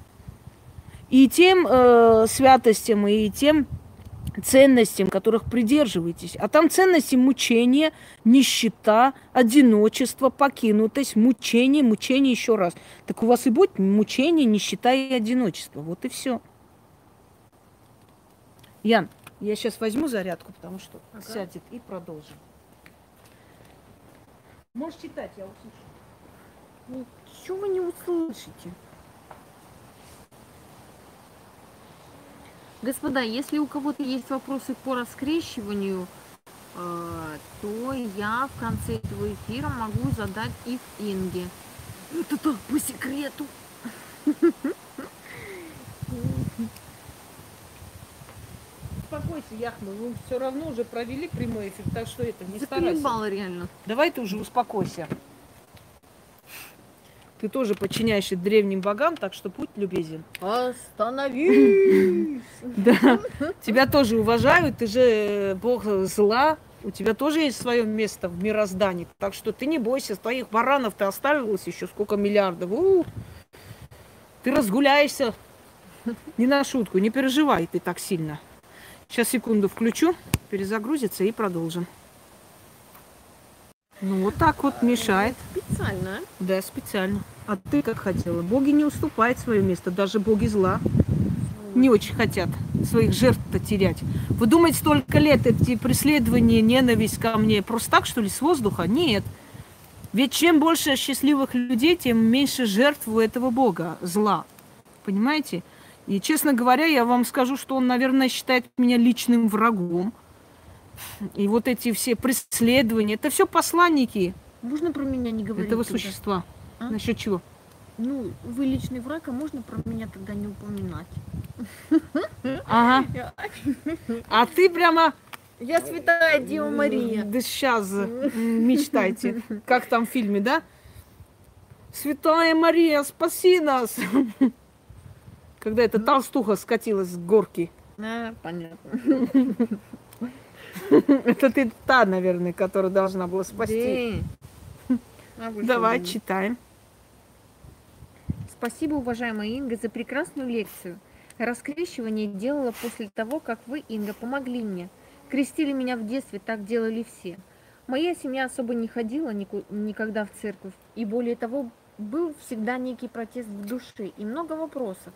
Speaker 1: И тем э, святостям, и тем ценностям, которых придерживаетесь. А там ценности мучения, нищета, одиночество, покинутость, мучение, мучение еще раз. Так у вас и будет мучение, нищета и одиночество. Вот и все. Ян, я сейчас возьму зарядку, потому что ага. сядет и продолжим. Можешь читать, я услышу.
Speaker 2: Ничего вы не услышите. Господа, если у кого-то есть вопросы по раскрещиванию, э, то я в конце этого эфира могу задать их Инге.
Speaker 1: Это так, по секрету. *laughs* успокойся, Яхма, вы все равно уже провели прямой эфир, так что это не старайся.
Speaker 2: реально.
Speaker 1: Давай ты уже успокойся. Ты тоже подчиняешься древним богам, так что будь любезен.
Speaker 2: Остановись! *laughs*
Speaker 1: Да, тебя тоже уважают, ты же э, бог зла, у тебя тоже есть свое место в мироздании, так что ты не бойся, твоих баранов ты оставилось еще сколько миллиардов. У-у-у. Ты разгуляешься, не на шутку, не переживай ты так сильно. Сейчас секунду включу, перезагрузится и продолжим. Ну вот так вот мешает.
Speaker 2: Специально?
Speaker 1: Да, специально. А ты как хотела. Боги не уступают свое место, даже боги зла не очень хотят своих жертв потерять. Вы думаете, столько лет эти преследования, ненависть ко мне просто так, что ли, с воздуха? Нет. Ведь чем больше счастливых людей, тем меньше жертв у этого бога зла. Понимаете? И, честно говоря, я вам скажу, что он, наверное, считает меня личным врагом. И вот эти все преследования, это все посланники.
Speaker 2: Можно про меня не говорить?
Speaker 1: Этого тогда? существа. А? Насчет чего?
Speaker 2: Ну, вы личный враг, а можно про меня тогда не упоминать?
Speaker 1: Ага. А ты прямо...
Speaker 2: Я святая Дева Мария.
Speaker 1: Да сейчас мечтайте. Как там в фильме, да? Святая Мария, спаси нас! Когда эта толстуха скатилась с горки.
Speaker 2: А, понятно. *laughs*
Speaker 1: Это ты та, наверное, которая должна была спасти. А Давай, читаем.
Speaker 2: Спасибо, уважаемая Инга, за прекрасную лекцию. Раскрещивание делала после того, как вы, Инга, помогли мне. Крестили меня в детстве, так делали все. Моя семья особо не ходила никогда в церковь, и более того, был всегда некий протест в душе и много вопросов.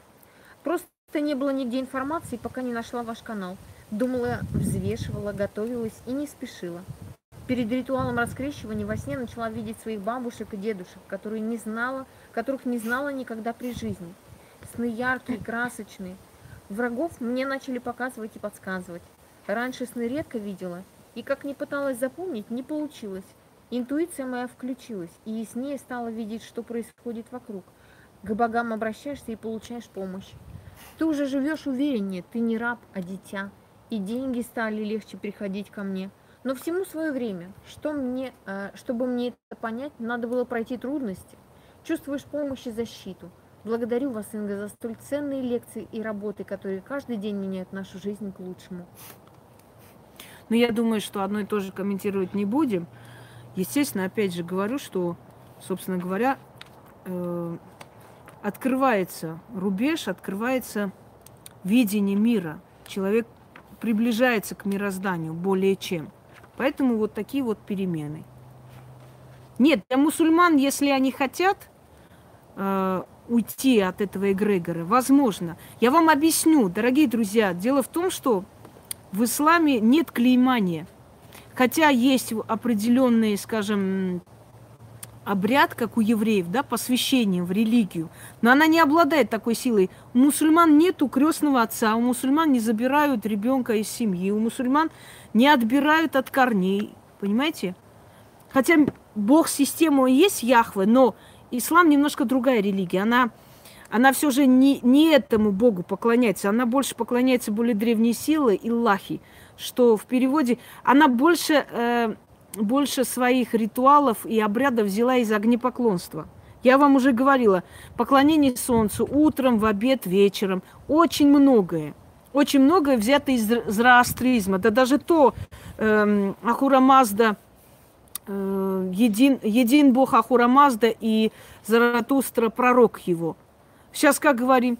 Speaker 2: Просто не было нигде информации, пока не нашла ваш канал. Думала, взвешивала, готовилась и не спешила. Перед ритуалом раскрещивания во сне начала видеть своих бабушек и дедушек, которые не знала, которых не знала никогда при жизни. Сны яркие, красочные. Врагов мне начали показывать и подсказывать. Раньше сны редко видела, и как не пыталась запомнить, не получилось. Интуиция моя включилась, и яснее стала видеть, что происходит вокруг. К богам обращаешься и получаешь помощь. Ты уже живешь увереннее, ты не раб, а дитя и деньги стали легче приходить ко мне. Но всему свое время. Что мне, э, чтобы мне это понять, надо было пройти трудности. Чувствуешь помощь и защиту. Благодарю вас, Инга, за столь ценные лекции и работы, которые каждый день меняют нашу жизнь к лучшему.
Speaker 1: Но я думаю, что одно и то же комментировать не будем. Естественно, опять же говорю, что, собственно говоря, э, открывается рубеж, открывается видение мира. Человек приближается к мирозданию более чем. Поэтому вот такие вот перемены. Нет, для мусульман, если они хотят э, уйти от этого эгрегора, возможно. Я вам объясню, дорогие друзья. Дело в том, что в исламе нет клеймания. Хотя есть определенные, скажем, обряд, как у евреев, да, посвящение в религию. Но она не обладает такой силой. У мусульман нету крестного отца, у мусульман не забирают ребенка из семьи, у мусульман не отбирают от корней. Понимаете? Хотя Бог систему есть Яхве, но ислам немножко другая религия. Она, она все же не, не этому Богу поклоняется, она больше поклоняется более древней силы, Иллахи, что в переводе она больше э, больше своих ритуалов и обрядов взяла из огнепоклонства. Я вам уже говорила, поклонение солнцу утром, в обед, вечером. Очень многое. Очень многое взято из зороастризма. Да даже то э, Ахура Мазда, э, един, един Бог Ахура Мазда и Заратустра пророк его. Сейчас как говорим?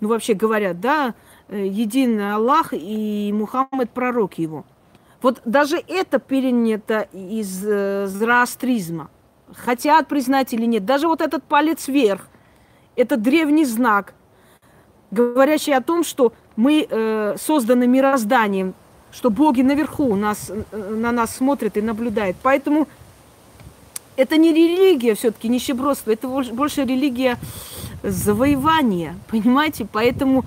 Speaker 1: Ну вообще говорят, да, э, един Аллах и Мухаммед пророк его – вот даже это перенято из э, зороастризма. Хотят признать или нет. Даже вот этот палец вверх, это древний знак, говорящий о том, что мы э, созданы мирозданием, что боги наверху нас, э, на нас смотрят и наблюдают. Поэтому это не религия все-таки, нищебродство, это больше религия завоевания, понимаете? Поэтому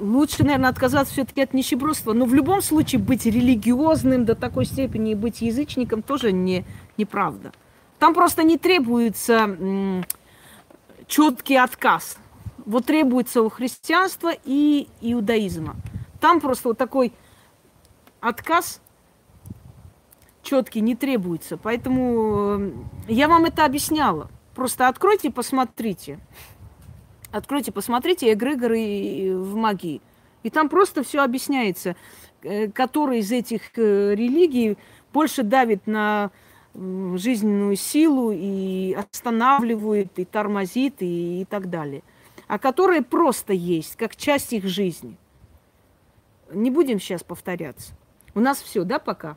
Speaker 1: лучше, наверное, отказаться все-таки от нищебродства. Но в любом случае быть религиозным до такой степени и быть язычником тоже не, неправда. Там просто не требуется четкий отказ. Вот требуется у христианства и иудаизма. Там просто вот такой отказ четкий не требуется. Поэтому я вам это объясняла. Просто откройте, посмотрите. Откройте, посмотрите эгрегоры в магии. И там просто все объясняется, э, который из этих э, религий больше давит на жизненную силу и останавливает, и тормозит, и, и так далее. А которые просто есть, как часть их жизни. Не будем сейчас повторяться. У нас все, да, пока?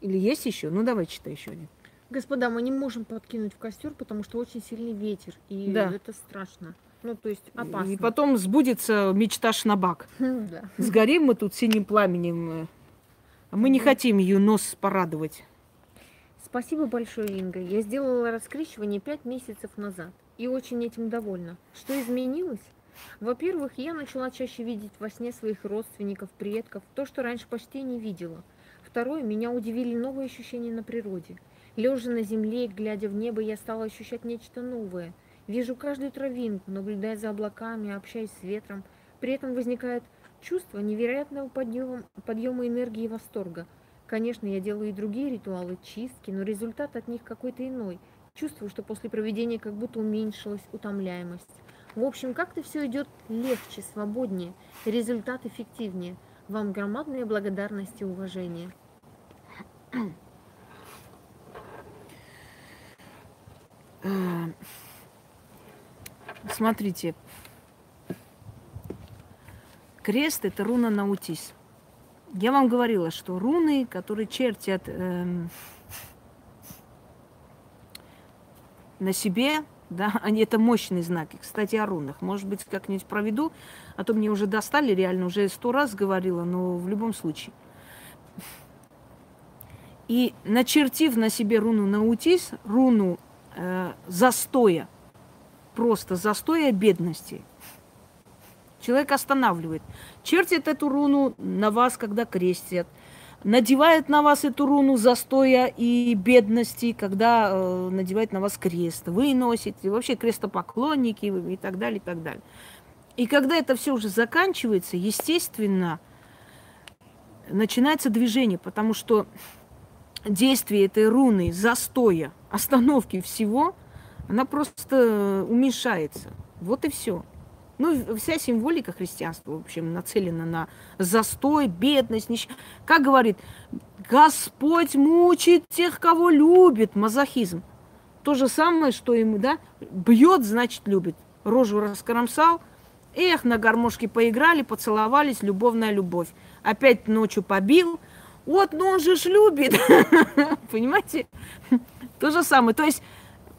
Speaker 1: Или есть еще? Ну, давай читай еще один.
Speaker 2: Господа, мы не можем подкинуть в костер, потому что очень сильный ветер, и да. это страшно. Ну, то есть опасно.
Speaker 1: И потом сбудется мечта Шнабак. *laughs* Да. Сгорим мы тут синим пламенем. А мы не хотим ее нос порадовать.
Speaker 2: Спасибо большое, Инга. Я сделала раскрещивание пять месяцев назад и очень этим довольна. Что изменилось? Во-первых, я начала чаще видеть во сне своих родственников, предков, то, что раньше почти не видела. Второе, меня удивили новые ощущения на природе. Лежа на земле, глядя в небо, я стала ощущать нечто новое. Вижу каждую травинку, наблюдая за облаками, общаясь с ветром. При этом возникает чувство невероятного подъема, подъема энергии и восторга. Конечно, я делаю и другие ритуалы, чистки, но результат от них какой-то иной. Чувствую, что после проведения как будто уменьшилась утомляемость. В общем, как-то все идет легче, свободнее, результат эффективнее. Вам громадная благодарность и уважение.
Speaker 1: Э, смотрите, крест это руна наутис. Я вам говорила, что руны, которые чертят э, на себе, да, *laughs* они это мощные знаки. Кстати, о рунах. Может быть, как-нибудь проведу, а то мне уже достали, реально, уже сто раз говорила, но в любом случае. И начертив на себе руну наутис, руну э, застоя, просто застоя бедности. Человек останавливает. Чертит эту руну на вас, когда крестят. Надевает на вас эту руну застоя и бедности, когда э, надевает на вас крест. Вы носите, вообще крестопоклонники и так далее, и так далее. И когда это все уже заканчивается, естественно, начинается движение, потому что действие этой руны, застоя, остановки всего, она просто уменьшается. Вот и все. Ну, вся символика христианства, в общем, нацелена на застой, бедность, нищета. Как говорит, Господь мучит тех, кого любит, мазохизм. То же самое, что ему, да, бьет, значит, любит. Рожу раскромсал, эх, на гармошке поиграли, поцеловались, любовная любовь. Опять ночью побил, вот, ну он же ж любит. *laughs* Понимаете? То же самое. То есть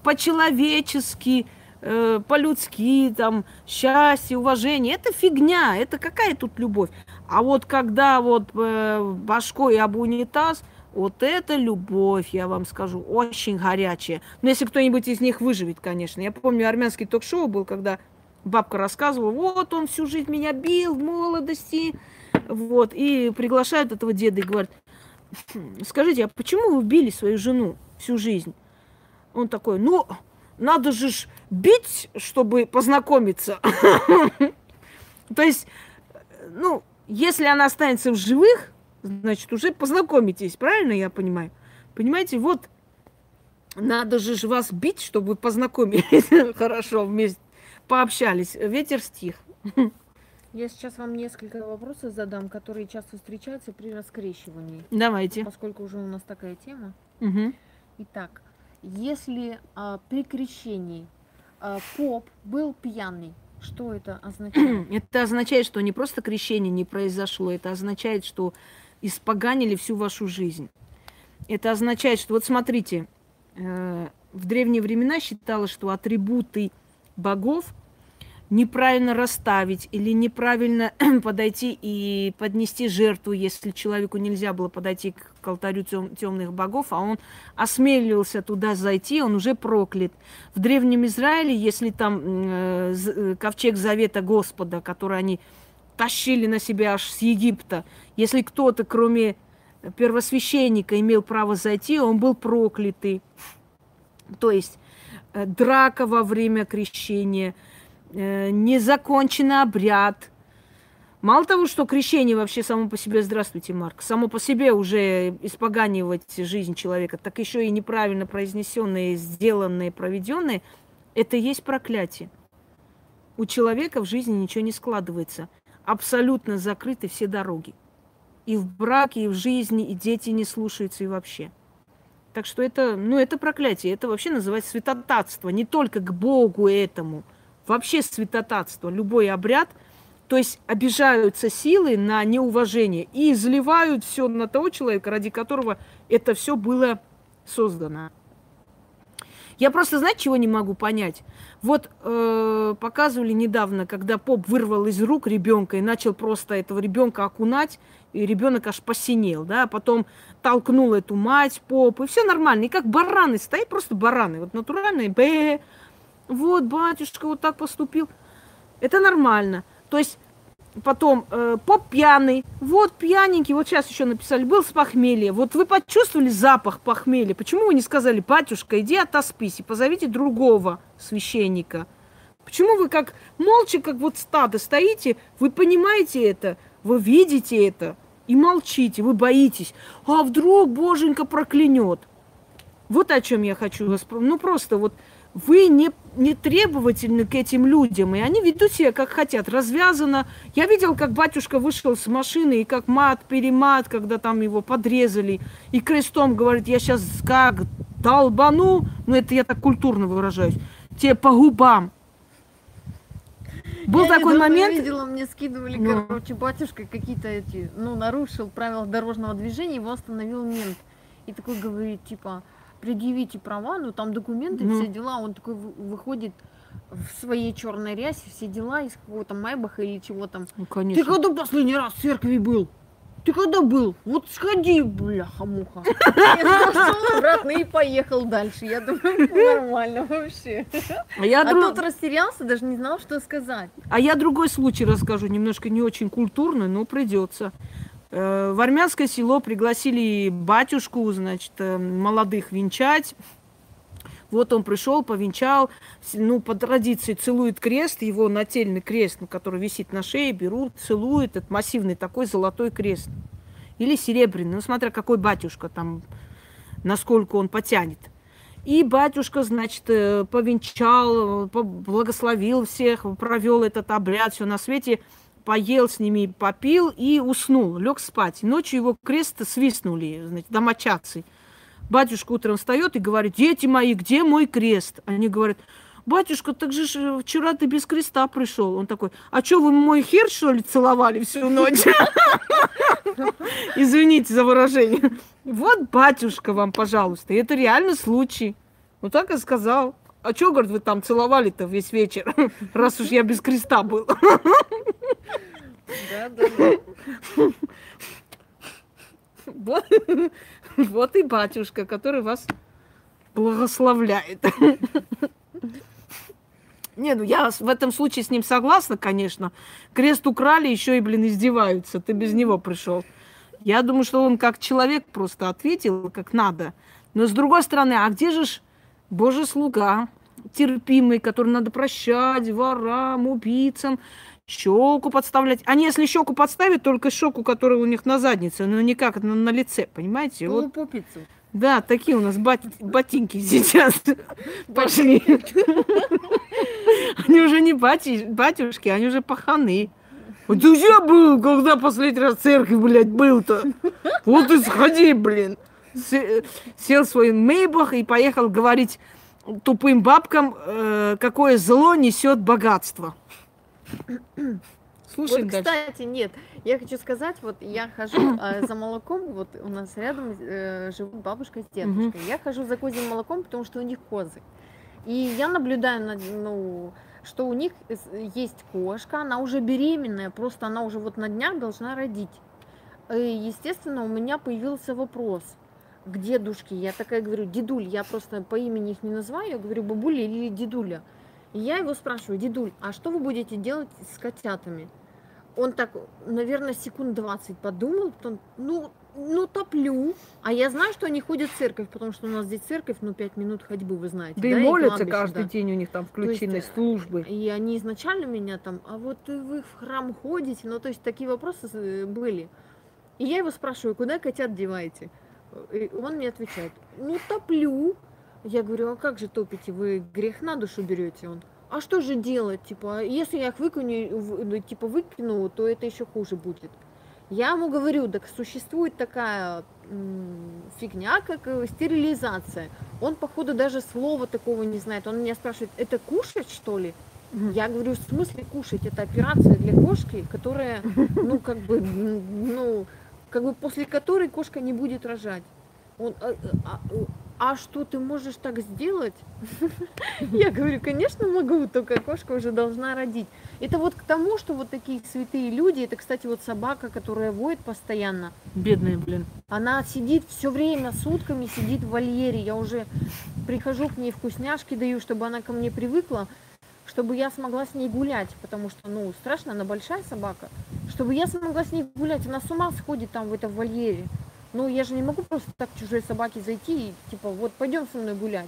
Speaker 1: по-человечески, э, по-людски, там, счастье, уважение. Это фигня, это какая тут любовь? А вот когда вот э, башкой об унитаз, вот это любовь, я вам скажу, очень горячая. Но если кто-нибудь из них выживет, конечно. Я помню, армянский ток-шоу был, когда бабка рассказывала, вот он всю жизнь меня бил в молодости, вот, и приглашают этого деда и говорят, «Хм, скажите, а почему вы били свою жену всю жизнь? Он такой, ну, надо же ж бить, чтобы познакомиться. *laughs* То есть, ну, если она останется в живых, значит, уже познакомитесь, правильно я понимаю? Понимаете, вот надо же ж вас бить, чтобы познакомились *laughs* хорошо вместе, пообщались. Ветер стих.
Speaker 2: Я сейчас вам несколько вопросов задам, которые часто встречаются при раскрещивании.
Speaker 1: Давайте.
Speaker 2: Поскольку уже у нас такая тема.
Speaker 1: Угу.
Speaker 2: Итак, если а, при крещении а, поп был пьяный, что это означает? *clears throat*
Speaker 1: Это означает, что не просто крещение не произошло, это означает, что испоганили всю вашу жизнь. Это означает, что вот смотрите, э, в древние времена считалось, что атрибуты богов – неправильно расставить или неправильно *clears throat* подойти и поднести жертву, если человеку нельзя было подойти к алтарю тем, темных богов, а он осмелился туда зайти, он уже проклят. В Древнем Израиле, если там э, э, ковчег Завета Господа, который они тащили на себя аж с Египта, если кто-то, кроме первосвященника, имел право зайти, он был проклятый. То есть э, драка во время крещения – незаконченный обряд. Мало того, что крещение вообще само по себе, здравствуйте, Марк, само по себе уже испоганивать жизнь человека, так еще и неправильно произнесенные, сделанные, проведенные, это и есть проклятие. У человека в жизни ничего не складывается. Абсолютно закрыты все дороги. И в браке, и в жизни, и дети не слушаются, и вообще. Так что это, ну, это проклятие. Это вообще называется святотатство. Не только к Богу этому – вообще святотатство, любой обряд, то есть обижаются силы на неуважение и изливают все на того человека, ради которого это все было создано. Я просто, знаете, чего не могу понять? Вот э, показывали недавно, когда поп вырвал из рук ребенка и начал просто этого ребенка окунать, и ребенок аж посинел, да, а потом толкнул эту мать, поп, и все нормально. И как бараны стоят, просто бараны, вот натуральные, б, вот батюшка вот так поступил. Это нормально. То есть потом э, поп пьяный, вот пьяненький, вот сейчас еще написали, был с похмелья. Вот вы почувствовали запах похмелья. Почему вы не сказали, батюшка, иди отоспись и позовите другого священника? Почему вы как молча, как вот стадо стоите, вы понимаете это, вы видите это и молчите, вы боитесь. А вдруг боженька проклянет? Вот о чем я хочу вас... Ну просто вот вы не, не требовательны к этим людям, и они ведут себя как хотят, развязано. Я видел, как батюшка вышел с машины, и как мат, перемат, когда там его подрезали, и крестом говорит, я сейчас как долбану, ну это я так культурно выражаюсь, тебе по губам.
Speaker 2: Был я такой момент. Я видела, мне скидывали, ну. короче, батюшка какие-то эти, ну, нарушил правила дорожного движения, его остановил мент. И такой говорит, типа, предъявите права, ну там документы, ну. все дела. Он такой выходит в своей черной рясе, все дела из какого-то Майбаха или чего там.
Speaker 1: Ну, конечно.
Speaker 2: Ты когда последний раз в церкви был? Ты когда был? Вот сходи, бляха-муха. *laughs* Я зашел обратно и поехал дальше. Я думаю, нормально вообще. А, я а друг... растерялся, даже не знал, что сказать.
Speaker 1: А я другой случай расскажу, немножко не очень культурный, но придется. Э, в армянское село пригласили батюшку, значит, э, молодых венчать. Вот он пришел, повенчал, ну, по традиции целует крест, его нательный крест, который висит на шее, берут, целуют, этот массивный такой золотой крест. Или серебряный, ну, смотря какой батюшка там, насколько он потянет. И батюшка, значит, э, повенчал, благословил всех, провел этот обряд, все на свете – поел с ними, попил и уснул, лег спать. Ночью его крест свистнули, значит, домочадцы. Батюшка утром встает и говорит, дети мои, где мой крест? Они говорят, батюшка, так же вчера ты без креста пришел. Он такой, а что, вы мой хер, что ли, целовали всю ночь? Извините за выражение. Вот батюшка вам, пожалуйста. Это реальный случай. Вот так и сказал. А что, говорит, вы там целовали-то весь вечер, *laughs* раз уж я без креста был? *laughs* Да, да, да. Вот, вот и батюшка, который вас благословляет. Не, ну я в этом случае с ним согласна, конечно. Крест украли, еще и, блин, издеваются. Ты без него пришел. Я думаю, что он как человек просто ответил, как надо. Но с другой стороны, а где же ж Божий слуга, терпимый, который надо прощать ворам, убийцам, щеку подставлять. Они, если щеку подставят, только щеку, которая у них на заднице, но никак на, на лице, понимаете?
Speaker 2: Вот.
Speaker 1: Да, такие у нас бат... ботинки сейчас пошли. Они уже не бати... батюшки, они уже паханы. Вот ты я был, когда последний раз в церкви, блядь, был-то? Вот и сходи, блин. Сел в свой мейбах и поехал говорить тупым бабкам, э, какое зло несет богатство.
Speaker 2: Слушай, вот, кстати, нет, я хочу сказать, вот я хожу э, за молоком, вот у нас рядом э, живут бабушка с дедушкой. Я хожу за козьим молоком, потому что у них козы. И я наблюдаю, ну, что у них есть кошка, она уже беременная, просто она уже вот на днях должна родить. И, естественно, у меня появился вопрос – к дедушке. Я такая говорю, дедуль, я просто по имени их не называю, я говорю, бабуля или дедуля. И я его спрашиваю, дедуль, а что вы будете делать с котятами? Он так, наверное, секунд 20 подумал, потом, ну, ну, топлю. А я знаю, что они ходят в церковь, потому что у нас здесь церковь, ну, 5 минут ходьбы, вы знаете.
Speaker 1: Да, да и молятся каждый да. день, у них там включены есть, службы.
Speaker 2: И они изначально меня там, а вот вы в храм ходите, ну, то есть такие вопросы э, были. И я его спрашиваю, куда котят деваете? И он мне отвечает, ну топлю. Я говорю, а как же топите, вы грех на душу берете? Он, а что же делать, типа, если я их выкину, ну, типа выкину, то это еще хуже будет. Я ему говорю, так существует такая фигня, как э, стерилизация. Он, походу, даже слова такого не знает. Он меня спрашивает, это кушать, что ли? Я говорю, в смысле кушать? Это операция для кошки, которая, ну, как бы, ну, как бы после которой кошка не будет рожать. Он, а, а, а что ты можешь так сделать? *laughs* Я говорю, конечно могу, только кошка уже должна родить. Это вот к тому, что вот такие святые люди, это, кстати, вот собака, которая воет постоянно.
Speaker 1: Бедная, блин.
Speaker 2: Она сидит все время, сутками сидит в вольере. Я уже прихожу к ней вкусняшки даю, чтобы она ко мне привыкла, чтобы я смогла с ней гулять, потому что, ну, страшно, она большая собака. Чтобы я смогла с ней гулять, она с ума сходит там в этом вольере. Ну, я же не могу просто так чужой собаке зайти и, типа, вот, пойдем со мной гулять.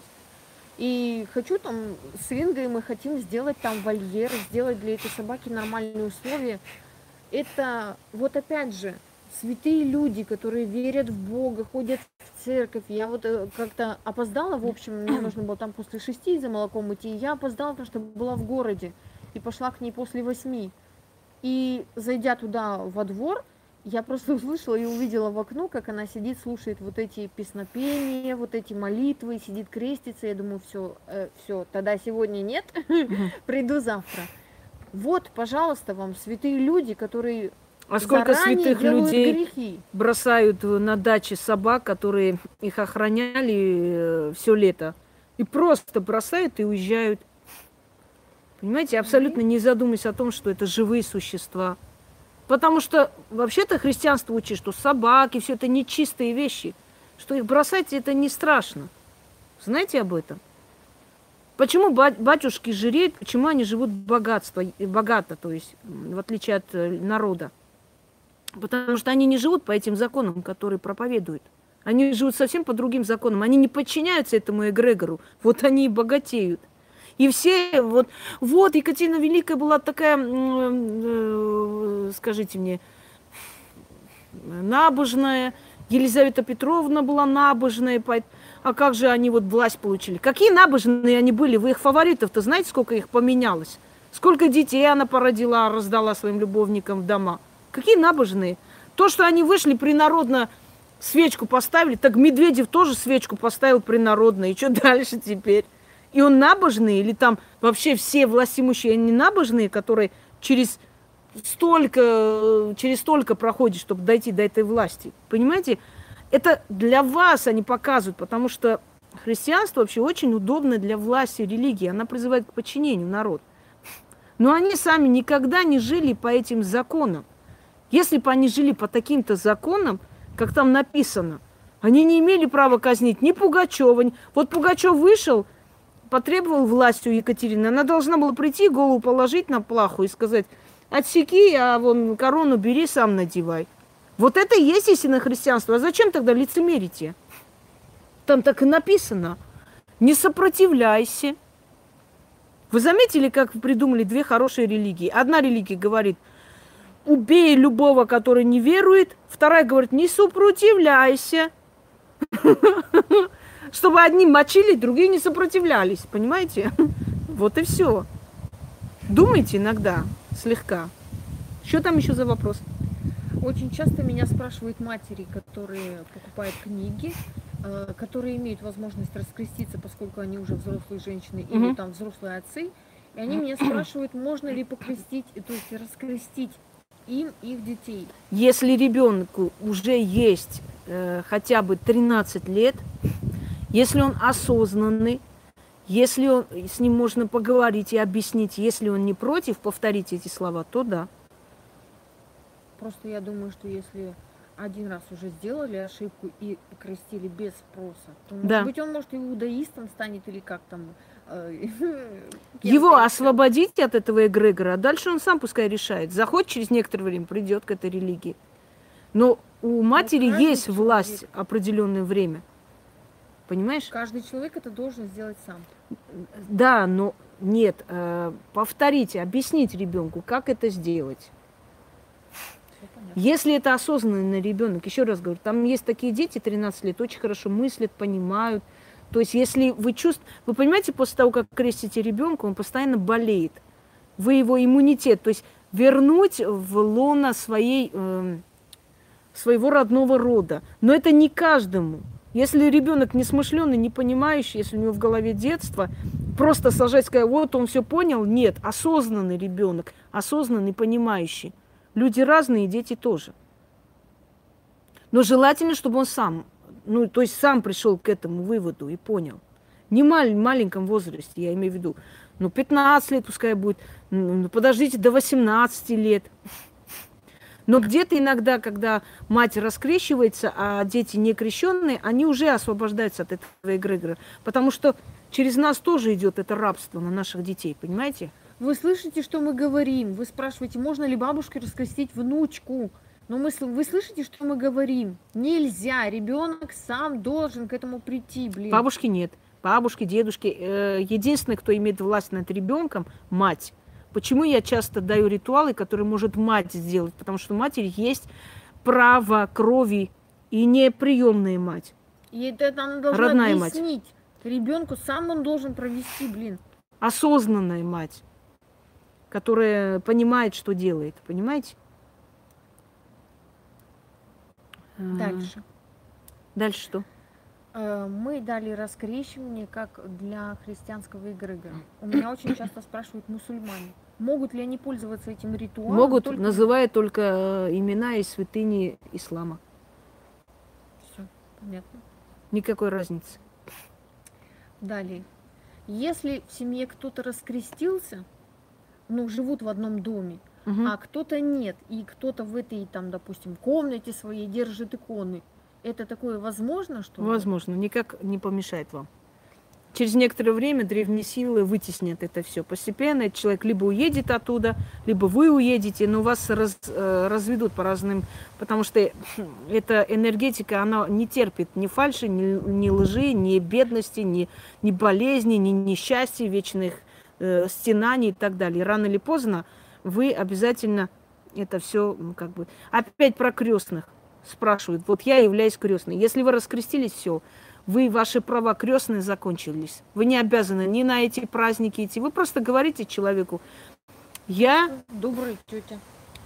Speaker 2: И хочу там, с Ингой мы хотим сделать там вольер, сделать для этой собаки нормальные условия. Это, вот опять же, святые люди, которые верят в Бога, ходят в церковь. Я вот э, как-то опоздала, в общем, мне *clears throat* нужно было там после шести за молоком идти. Я опоздала, потому что была в городе и пошла к ней после восьми. И зайдя туда во двор, я просто *laughs* услышала и увидела в окно, как она сидит, слушает вот эти песнопения, вот эти молитвы, сидит крестится. Я думаю, все, э, все, тогда сегодня нет, *laughs* приду завтра. Вот, пожалуйста, вам святые люди, которые
Speaker 1: а сколько святых людей грехи. бросают на даче собак, которые их охраняли э, все лето, и просто бросают и уезжают. Понимаете, абсолютно не задумываясь о том, что это живые существа. Потому что вообще-то христианство учит, что собаки, все это нечистые вещи, что их бросать это не страшно. Знаете об этом? Почему батюшки жиреют, почему они живут богатство, богато, то есть в отличие от э, народа? Потому что они не живут по этим законам, которые проповедуют. Они живут совсем по другим законам. Они не подчиняются этому эгрегору. Вот они и богатеют. И все, вот, вот Екатерина Великая была такая, э, скажите мне, набожная, Елизавета Петровна была набожная, а как же они вот власть получили? Какие набожные они были? Вы их фаворитов-то знаете, сколько их поменялось? Сколько детей она породила, раздала своим любовникам в дома? Какие набожные? То, что они вышли принародно, свечку поставили, так Медведев тоже свечку поставил принародно. И что дальше теперь? И он набожный, или там вообще все властимущие, они набожные, которые через столько, через столько проходят, чтобы дойти до этой власти. Понимаете? Это для вас они показывают, потому что христианство вообще очень удобно для власти религии. Она призывает к подчинению народ. Но они сами никогда не жили по этим законам. Если бы они жили по таким-то законам, как там написано, они не имели права казнить ни Пугачева. Вот Пугачев вышел – потребовал власть у Екатерины, она должна была прийти, голову положить на плаху и сказать, отсеки, а вон корону бери, сам надевай. Вот это и есть истинное христианство. А зачем тогда лицемерите? Там так и написано. Не сопротивляйся. Вы заметили, как придумали две хорошие религии? Одна религия говорит, убей любого, который не верует. Вторая говорит, не сопротивляйся. *laughs* чтобы одни мочили, другие не сопротивлялись, понимаете? *laughs* Вот и все. Думайте иногда, слегка. Что там еще за вопрос?
Speaker 2: Очень часто меня спрашивают матери, которые покупают книги, э, которые имеют возможность раскреститься, поскольку они уже взрослые женщины угу. или там взрослые отцы, и они меня спрашивают, можно ли покрестить, то есть раскрестить им их детей.
Speaker 1: Если ребенку уже есть э, хотя бы 13 лет, если он осознанный, если он, с ним можно поговорить и объяснить, если он не против повторить эти слова, то да.
Speaker 2: Просто я думаю, что если один раз уже сделали ошибку и крестили без спроса, то, может да. быть, он, может, иудаистом станет или как там. Э, *laughs*
Speaker 1: Его освободить от этого эгрегора, а дальше он сам пускай решает. Заход через некоторое время придет к этой религии. Но у матери ну, есть власть определенное время. Понимаешь?
Speaker 2: Каждый человек это должен сделать сам.
Speaker 1: Да, но нет, э, повторите, объясните ребенку, как это сделать. Если это осознанный ребенок, еще раз говорю, там есть такие дети 13 лет, очень хорошо мыслят, понимают. То есть, если вы чувствуете, вы понимаете, после того, как крестите ребенка, он постоянно болеет. Вы его иммунитет, то есть вернуть в лона своей, э, своего родного рода. Но это не каждому. Если ребенок не смышленый, не понимающий, если у него в голове детство, просто сажать, сказать, вот он все понял, нет, осознанный ребенок, осознанный, понимающий. Люди разные, дети тоже. Но желательно, чтобы он сам ну, то есть сам пришел к этому выводу и понял. Не маль, маленьком возрасте, я имею в виду. Ну, 15 лет пускай будет. Ну, подождите до 18 лет. Но где-то иногда, когда мать раскрещивается, а дети не крещенные, они уже освобождаются от этого эгрегора. Потому что через нас тоже идет это рабство на наших детей, понимаете?
Speaker 2: Вы слышите, что мы говорим? Вы спрашиваете, можно ли бабушке раскрестить внучку? Но мы, вы слышите, что мы говорим? Нельзя, ребенок сам должен к этому прийти, блин.
Speaker 1: Бабушки нет. Бабушки, дедушки. Э, единственный, кто имеет власть над ребенком, мать. Почему я часто даю ритуалы, которые может мать сделать? Потому что у матери есть право крови и не приемная мать.
Speaker 2: И это она должна Родная объяснить. Мать. Ребенку сам он должен провести, блин.
Speaker 1: Осознанная мать, которая понимает, что делает. Понимаете?
Speaker 2: Дальше.
Speaker 1: Дальше что?
Speaker 2: Э, мы дали раскрещивание как для христианского эгрегора. У меня очень часто спрашивают мусульмане, могут ли они пользоваться этим ритуалом?
Speaker 1: Могут, только... называя только э, имена и святыни ислама.
Speaker 2: Все, понятно.
Speaker 1: Никакой разницы.
Speaker 2: Далее. Если в семье кто-то раскрестился, ну, живут в одном доме, угу. а кто-то нет, и кто-то в этой, там, допустим, комнате своей держит иконы, это такое возможно, что?
Speaker 1: Возможно, никак не помешает вам. Через некоторое время древние силы вытеснят это все. Постепенно человек либо уедет оттуда, либо вы уедете, но вас раз, э, разведут по разным, потому что эта энергетика, она не терпит ни фальши, ни, ни лжи, ни бедности, ни, ни болезни, ни несчастья, вечных э, стенаний и так далее. Рано или поздно вы обязательно это все как бы... Опять про крестных спрашивают, вот я являюсь крестной. Если вы раскрестились, все, вы, ваши права крестные закончились. Вы не обязаны ни на эти праздники идти. Вы просто говорите человеку, я...
Speaker 2: Добрый тетя.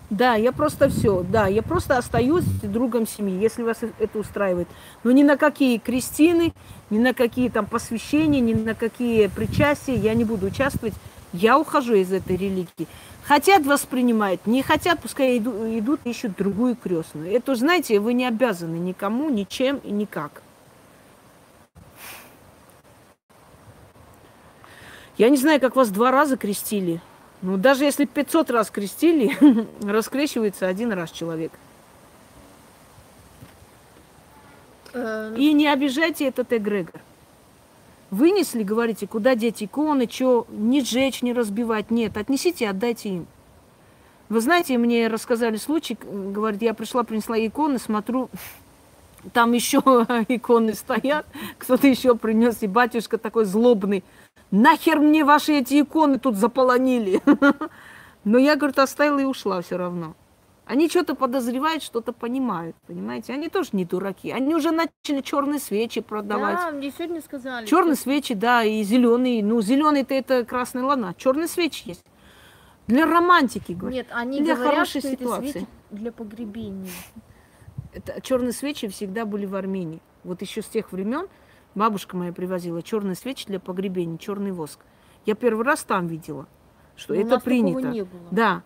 Speaker 1: Да, я просто все, да, я просто остаюсь другом семьи, если вас это устраивает. Но ни на какие крестины, ни на какие там посвящения, ни на какие причастия я не буду участвовать. Я ухожу из этой религии. Хотят воспринимать, не хотят, пускай идут, идут ищут другую крестную. Это, знаете, вы не обязаны никому, ничем и никак. Я не знаю, как вас два раза крестили. Ну, даже если 500 раз крестили, *laughs* раскрещивается один раз человек. Эм. И не обижайте этот эгрегор. Вынесли, говорите, куда деть иконы, что, не сжечь, не разбивать. Нет, отнесите, отдайте им. Вы знаете, мне рассказали случай, говорит, я пришла, принесла иконы, смотрю, там еще *laughs* иконы стоят, кто-то еще принес, и батюшка такой злобный. Нахер мне ваши эти иконы тут заполонили? *laughs* Но я, говорит, оставила и ушла все равно. Они что-то подозревают, что-то понимают, понимаете? Они тоже не дураки. Они уже начали черные свечи продавать.
Speaker 2: Да, мне сегодня сказали.
Speaker 1: Черные что... свечи, да, и зеленые. Ну, зеленый-то это красная луна. Черные свечи есть. Для романтики, говорят.
Speaker 2: Нет, они для говорят, хорошей что ситуации. Это свечи для погребения.
Speaker 1: Это, черные свечи всегда были в Армении. Вот еще с тех времен бабушка моя привозила черные свечи для погребения, черный воск. Я первый раз там видела, что Но это принято. Не было. Да,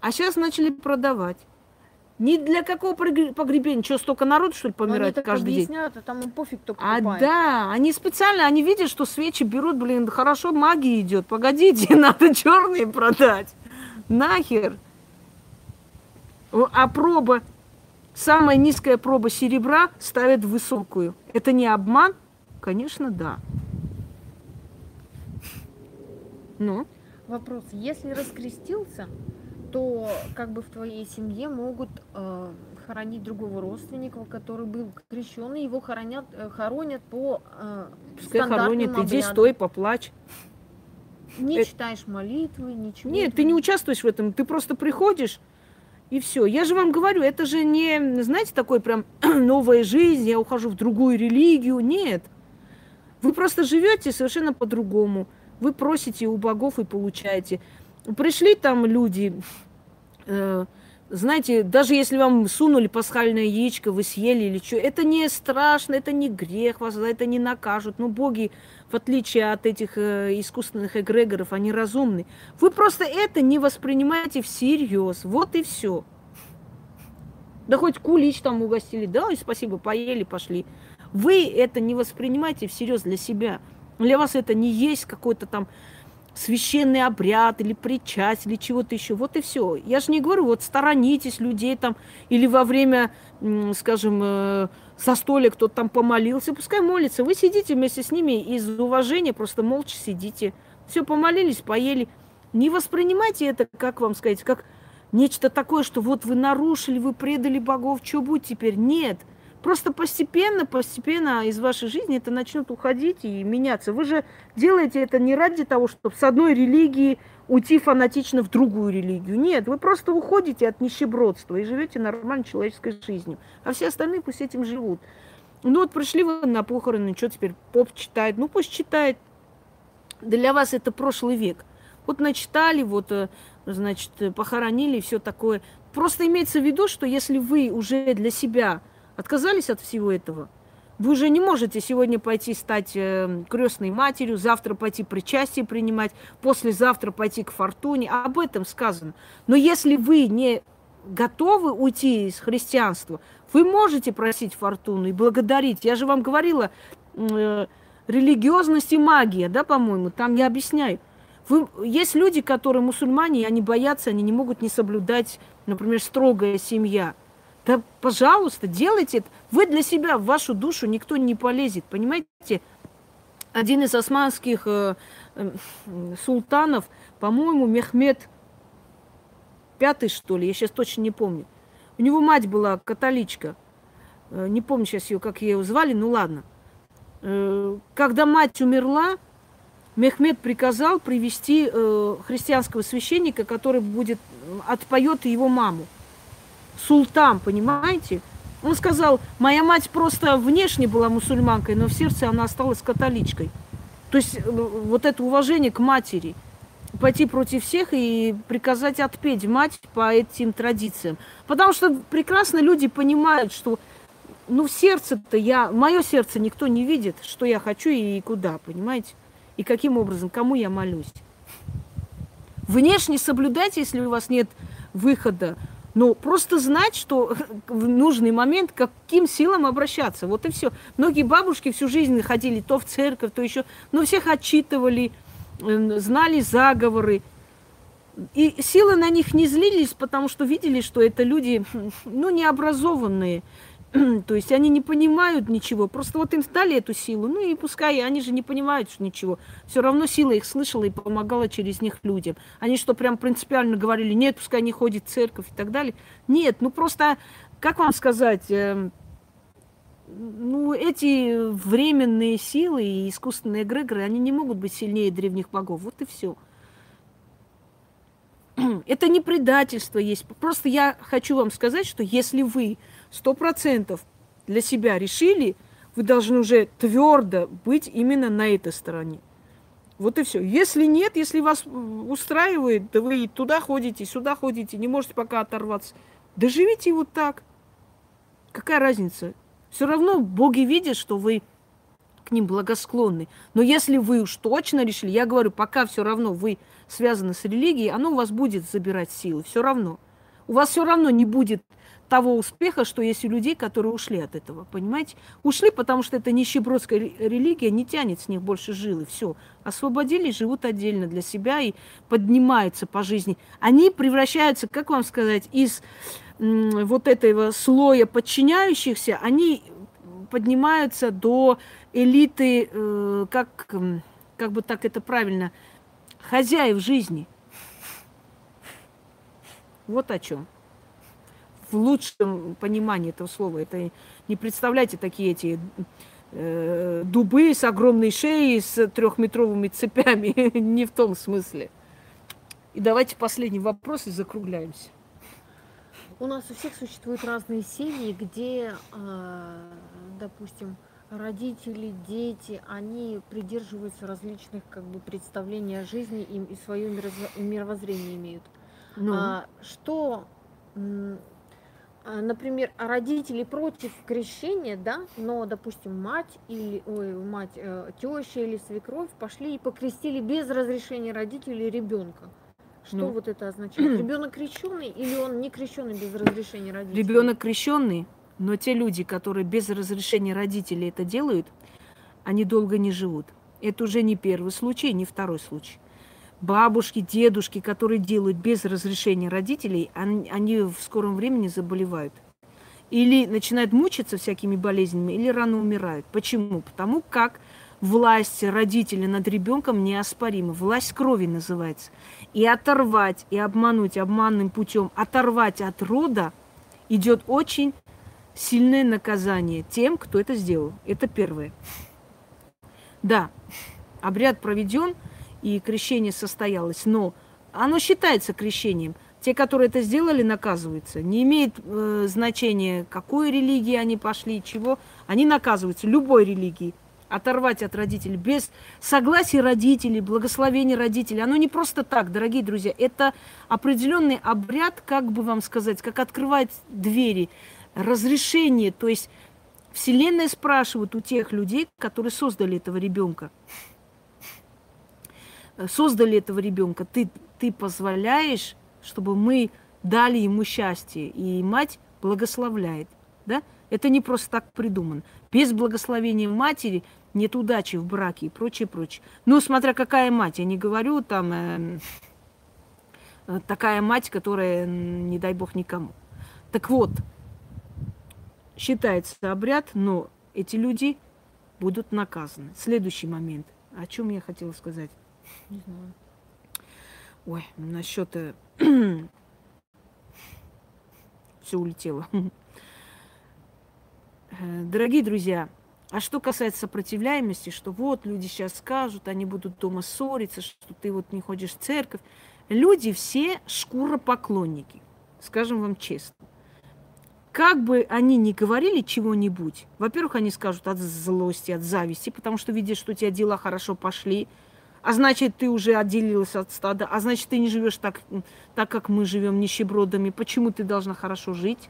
Speaker 1: а сейчас начали продавать. Ни для какого погребения? Что, столько народу, что ли, помирает
Speaker 2: они
Speaker 1: каждый
Speaker 2: объясняют,
Speaker 1: день?
Speaker 2: А там им пофиг, кто
Speaker 1: А да, они специально, они видят, что свечи берут, блин, хорошо магия идет. Погодите, *laughs* надо черные продать. Нахер. А проба, самая низкая проба серебра ставят высокую. Это не обман? Конечно, да. Ну?
Speaker 2: Вопрос. Если раскрестился, то как бы в твоей семье могут э, хоронить другого родственника, который был крещенный, его хоронят, э, хоронят по э, Пускай хоронят,
Speaker 1: обрядам. иди, стой, поплачь.
Speaker 2: Не это... читаешь молитвы, ничего.
Speaker 1: Нет, ты не участвуешь в этом, ты просто приходишь, и все. Я же вам говорю, это же не, знаете, такой прям *clears throat* новая жизнь, я ухожу в другую религию. Нет. Вы просто живете совершенно по-другому. Вы просите у богов и получаете. Пришли там люди, э, знаете, даже если вам сунули пасхальное яичко, вы съели или что, это не страшно, это не грех, вас за это не накажут. Но боги, в отличие от этих э, искусственных эгрегоров, они разумны. Вы просто это не воспринимаете всерьез. Вот и все. Да хоть кулич там угостили, да, и спасибо, поели, пошли. Вы это не воспринимаете всерьез для себя. Для вас это не есть какой-то там священный обряд или причасть или чего-то еще. Вот и все. Я же не говорю, вот сторонитесь людей там или во время, скажем, э, застолья кто-то там помолился, пускай молится. Вы сидите вместе с ними из уважения, просто молча сидите. Все, помолились, поели. Не воспринимайте это, как вам сказать, как нечто такое, что вот вы нарушили, вы предали богов, что будет теперь? Нет – Просто постепенно, постепенно из вашей жизни это начнет уходить и меняться. Вы же делаете это не ради того, чтобы с одной религии уйти фанатично в другую религию. Нет, вы просто уходите от нищебродства и живете нормальной человеческой жизнью. А все остальные пусть этим живут. Ну вот пришли вы на похороны, что теперь поп читает? Ну пусть читает. Для вас это прошлый век. Вот начитали, вот, э, значит, похоронили и все такое. Просто имеется в виду, что если вы уже для себя отказались от всего этого. Вы уже не можете сегодня пойти стать э, крестной матерью, завтра пойти причастие принимать, послезавтра пойти к фортуне. Об этом сказано. Но если вы не готовы уйти из христианства, вы можете просить фортуну и благодарить. Я же вам говорила, э, религиозность и магия, да, по-моему, там я объясняю. Вы, есть люди, которые мусульмане, и они боятся, они не могут не соблюдать, например, строгая семья – да, пожалуйста, делайте это. Вы для себя, в вашу душу никто не полезет, понимаете? Один из османских э, э, султанов, по-моему, Мехмед пятый, что ли, я сейчас точно не помню. У него мать была католичка. Э, не помню сейчас ее, как ее звали, ну ладно. Э, когда мать умерла, Мехмед приказал привести э, христианского священника, который будет отпоет его маму султан, понимаете? Он сказал, моя мать просто внешне была мусульманкой, но в сердце она осталась католичкой. То есть э, вот это уважение к матери, пойти против всех и приказать отпеть мать по этим традициям. Потому что прекрасно люди понимают, что ну сердце-то я, мое сердце никто не видит, что я хочу и куда, понимаете? И каким образом, кому я молюсь. Внешне соблюдайте, если у вас нет выхода ну, просто знать, что *laughs* в нужный момент каким силам обращаться. Вот и все. Многие бабушки всю жизнь ходили то в церковь, то еще, но всех отчитывали, эм, знали заговоры. И силы на них не злились, потому что видели, что это люди, *laughs* ну, необразованные, *clears throat* То есть они не понимают ничего. Просто вот им дали эту силу. Ну и пускай они же не понимают ничего. Все равно сила их слышала и помогала через них людям. Они что, прям принципиально говорили, нет, пускай не ходит в церковь и так далее. Нет, ну просто, как вам сказать, э, ну, эти временные силы и искусственные эгрегоры, они не могут быть сильнее древних богов. Вот и все. *clears throat* Это не предательство есть. Просто я хочу вам сказать, что если вы сто процентов для себя решили, вы должны уже твердо быть именно на этой стороне. Вот и все. Если нет, если вас устраивает, да вы туда ходите, сюда ходите, не можете пока оторваться, да живите вот так. Какая разница? Все равно боги видят, что вы к ним благосклонны. Но если вы уж точно решили, я говорю, пока все равно вы связаны с религией, оно у вас будет забирать силы, все равно. У вас все равно не будет того успеха, что есть у людей, которые ушли от этого, понимаете? Ушли, потому что это нищебродская религия, не тянет с них больше жилы, все. Освободились, живут отдельно для себя и поднимаются по жизни. Они превращаются, как вам сказать, из вот этого слоя подчиняющихся, они поднимаются до элиты, э, как, как бы так это правильно, хозяев жизни. Вот о чем в лучшем понимании этого слова. Это не представляйте такие эти э, дубы с огромной шеей, с трехметровыми цепями. *laughs* не в том смысле. И давайте последний вопрос и закругляемся.
Speaker 2: У нас у всех существуют разные семьи, где, э, допустим, родители, дети, они придерживаются различных как бы представлений о жизни им и свое мировоззрение имеют. Ну. А, что например, родители против крещения, да, но, допустим, мать или ой, мать, э, теща или свекровь пошли и покрестили без разрешения родителей ребенка. Что ну. вот это означает? *clears throat* Ребенок крещенный или он не крещенный без разрешения родителей?
Speaker 1: Ребенок крещенный Но те люди, которые без разрешения родителей это делают, они долго не живут. Это уже не первый случай, не второй случай. Бабушки, дедушки, которые делают без разрешения родителей, они, они в скором времени заболевают. Или начинают мучиться всякими болезнями, или рано умирают. Почему? Потому как власть родителей над ребенком неоспорима. Власть крови называется. И оторвать, и обмануть обманным путем, оторвать от рода идет очень сильное наказание тем, кто это сделал. Это первое. Да, обряд проведен, и крещение состоялось, но оно считается крещением. Те, которые это сделали, наказываются. Не имеет э, значения, какой религии они пошли, чего. Они наказываются любой религии оторвать от родителей, без согласия родителей, благословения родителей. Оно не просто так, дорогие друзья. Это определенный обряд, как бы вам сказать, как открывать двери, разрешение. То есть Вселенная спрашивает у тех людей, которые создали этого ребенка. Создали этого ребенка. Ты, ты позволяешь, чтобы мы дали ему счастье. И мать благословляет. Да? Это не просто так придумано. Без благословения матери нет удачи в браке и прочее, прочее. Ну, смотря какая мать, я не говорю там э, э, такая мать, которая, не дай бог, никому. Так вот, считается обряд, но эти люди будут наказаны. Следующий момент. О чем я хотела сказать? Не знаю. Ой, насчет... Э, *clears throat* Все улетело. Э, дорогие друзья, а что касается сопротивляемости, что вот люди сейчас скажут, они будут дома ссориться, что ты вот не ходишь в церковь. Люди все шкуропоклонники, скажем вам честно. Как бы они ни говорили чего-нибудь, во-первых, они скажут от злости, от зависти, потому что видят, что у тебя дела хорошо пошли, а значит, ты уже отделилась от стада, а значит, ты не живешь так, так как мы живем нищебродами. Почему ты должна хорошо жить?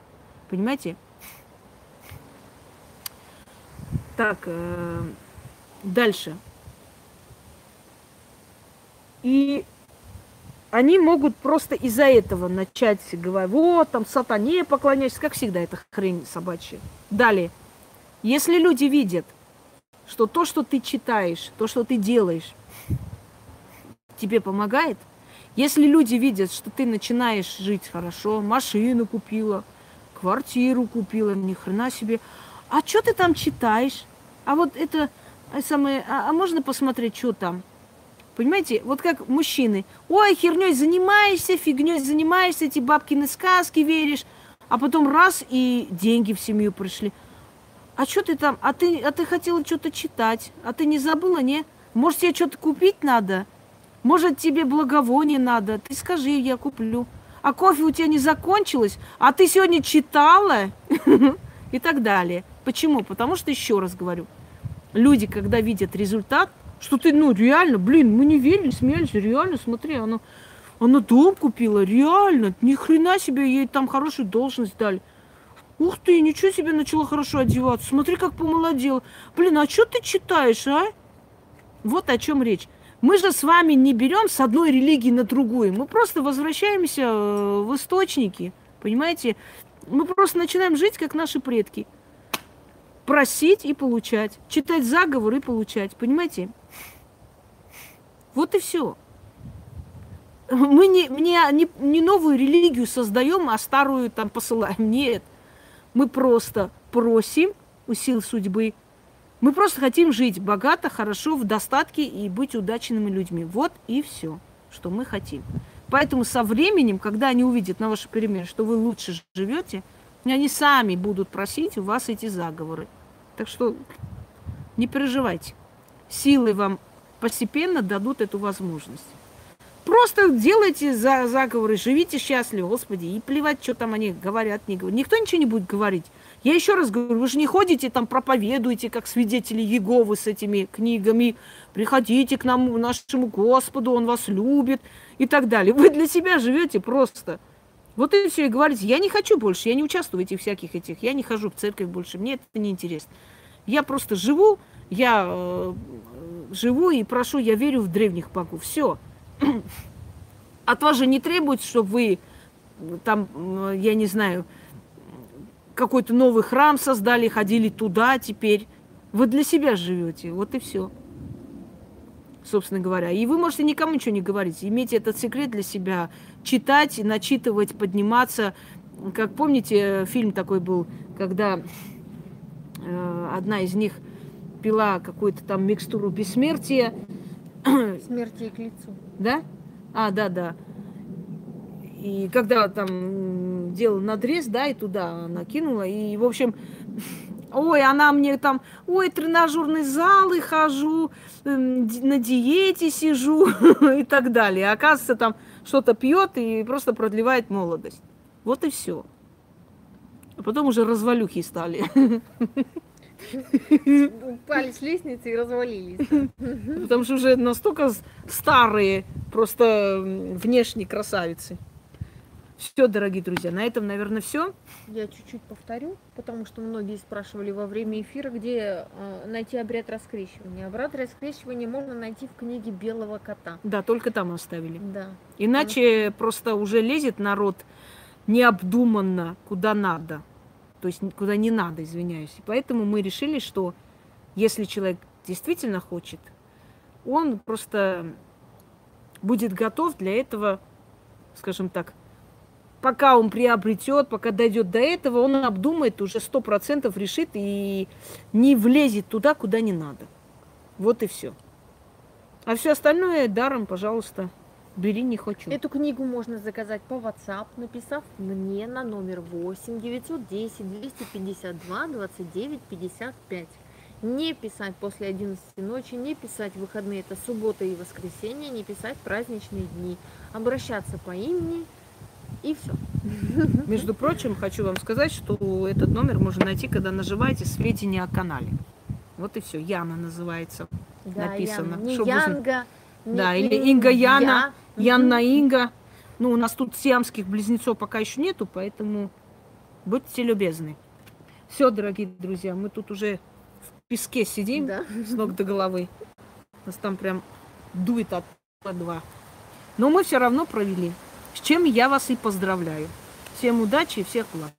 Speaker 1: Понимаете? Так, э, дальше. И они могут просто из-за этого начать говорить, вот, там, сатане поклоняйся, как всегда, это хрень собачья. Далее. Если люди видят, что то, что ты читаешь, то, что ты делаешь, тебе помогает, если люди видят, что ты начинаешь жить хорошо, машину купила, квартиру купила, ни хрена себе, а что ты там читаешь? А вот это а самое, а, а можно посмотреть, что там? Понимаете, вот как мужчины. Ой, херней занимаешься, фигней занимаешься, эти бабкины сказки веришь, а потом раз и деньги в семью пришли. А что ты там? А ты, а ты хотела что-то читать? А ты не забыла, не? Может, тебе что-то купить надо? Может, тебе благовоние надо? Ты скажи, я куплю. А кофе у тебя не закончилось? А ты сегодня читала? *laughs* И так далее. Почему? Потому что, еще раз говорю, люди, когда видят результат, что ты, ну, реально, блин, мы не верили, смеялись, реально, смотри, она, она дом купила, реально, ни хрена себе, ей там хорошую должность дали. Ух ты, ничего себе начала хорошо одеваться, смотри, как помолодела. Блин, а что ты читаешь, а? Вот о чем речь. Мы же с вами не берем с одной религии на другую. Мы просто возвращаемся э, в источники. Понимаете? Мы просто начинаем жить, как наши предки просить и получать, читать заговор и получать, понимаете? Вот и все. Мы не, не, не, не новую религию создаем, а старую там посылаем. Нет. Мы просто просим у сил судьбы. Мы просто хотим жить богато, хорошо, в достатке и быть удачными людьми. Вот и все, что мы хотим. Поэтому со временем, когда они увидят на ваши перемены, что вы лучше живете, они сами будут просить у вас эти заговоры. Так что не переживайте. Силы вам постепенно дадут эту возможность. Просто делайте за заговоры, живите счастливо, Господи, и плевать, что там они говорят, не говорят. Никто ничего не будет говорить. Я еще раз говорю, вы же не ходите там, проповедуете, как свидетели Еговы с этими книгами. Приходите к нам, нашему Господу, Он вас любит и так далее. Вы для себя живете просто. Вот и все, и говорите, я не хочу больше, я не участвую в этих всяких этих, я не хожу в церковь больше, мне это не интересно. Я просто живу, я э, живу и прошу, я верю в древних богов. Все. От вас же не требуется, чтобы вы там, я не знаю, какой-то новый храм создали, ходили туда теперь. Вы для себя живете, вот и все. Собственно говоря. И вы можете никому ничего не говорить. Имейте этот секрет для себя. Читать, начитывать, подниматься. Как помните, фильм такой был, когда э, одна из них пила какую-то там микстуру бессмертия.
Speaker 2: Смерти к лицу.
Speaker 1: Да? А, да, да. И когда там делал надрез, да, и туда накинула, и, в общем, ой, она мне там, ой, тренажерный зал и хожу, эм, на диете сижу *laughs* и так далее. А оказывается, там что-то пьет и просто продлевает молодость. Вот и все. А потом уже развалюхи стали.
Speaker 2: Упали с лестницы и развалились.
Speaker 1: Потому что уже настолько старые, просто внешние красавицы. Все, дорогие друзья, на этом, наверное, все.
Speaker 2: Я чуть-чуть повторю, потому что многие спрашивали во время эфира, где э, найти обряд раскрещивания. Обряд раскрещивания можно найти в книге Белого кота.
Speaker 1: Да, только там оставили.
Speaker 2: Да.
Speaker 1: Иначе потому... просто уже лезет народ необдуманно, куда надо. То есть куда не надо, извиняюсь. И поэтому мы решили, что если человек действительно хочет, он просто будет готов для этого, скажем так, пока он приобретет, пока дойдет до этого, он обдумает, уже сто процентов решит и не влезет туда, куда не надо. Вот и все. А все остальное даром, пожалуйста, бери не хочу.
Speaker 2: Эту книгу можно заказать по WhatsApp, написав мне на номер 8 910 252 29 55. Не писать после 11 ночи, не писать выходные, это суббота и воскресенье, не писать праздничные дни. Обращаться по имени и все. *laughs*
Speaker 1: Между прочим, хочу вам сказать, что этот номер можно найти, когда нажимаете сведения о канале. Вот и все. Яна называется. Да, написано.
Speaker 2: Яна. Не Чтобы Янга.
Speaker 1: Не да, или Инга Яна, я. Янна Инга. Ну, у нас тут сиамских близнецов пока еще нету, поэтому будьте любезны. Все, дорогие друзья, мы тут уже в песке сидим да. с ног до головы. Нас там прям дует от два. Но мы все равно провели. С чем я вас и поздравляю. Всем удачи и всех благ.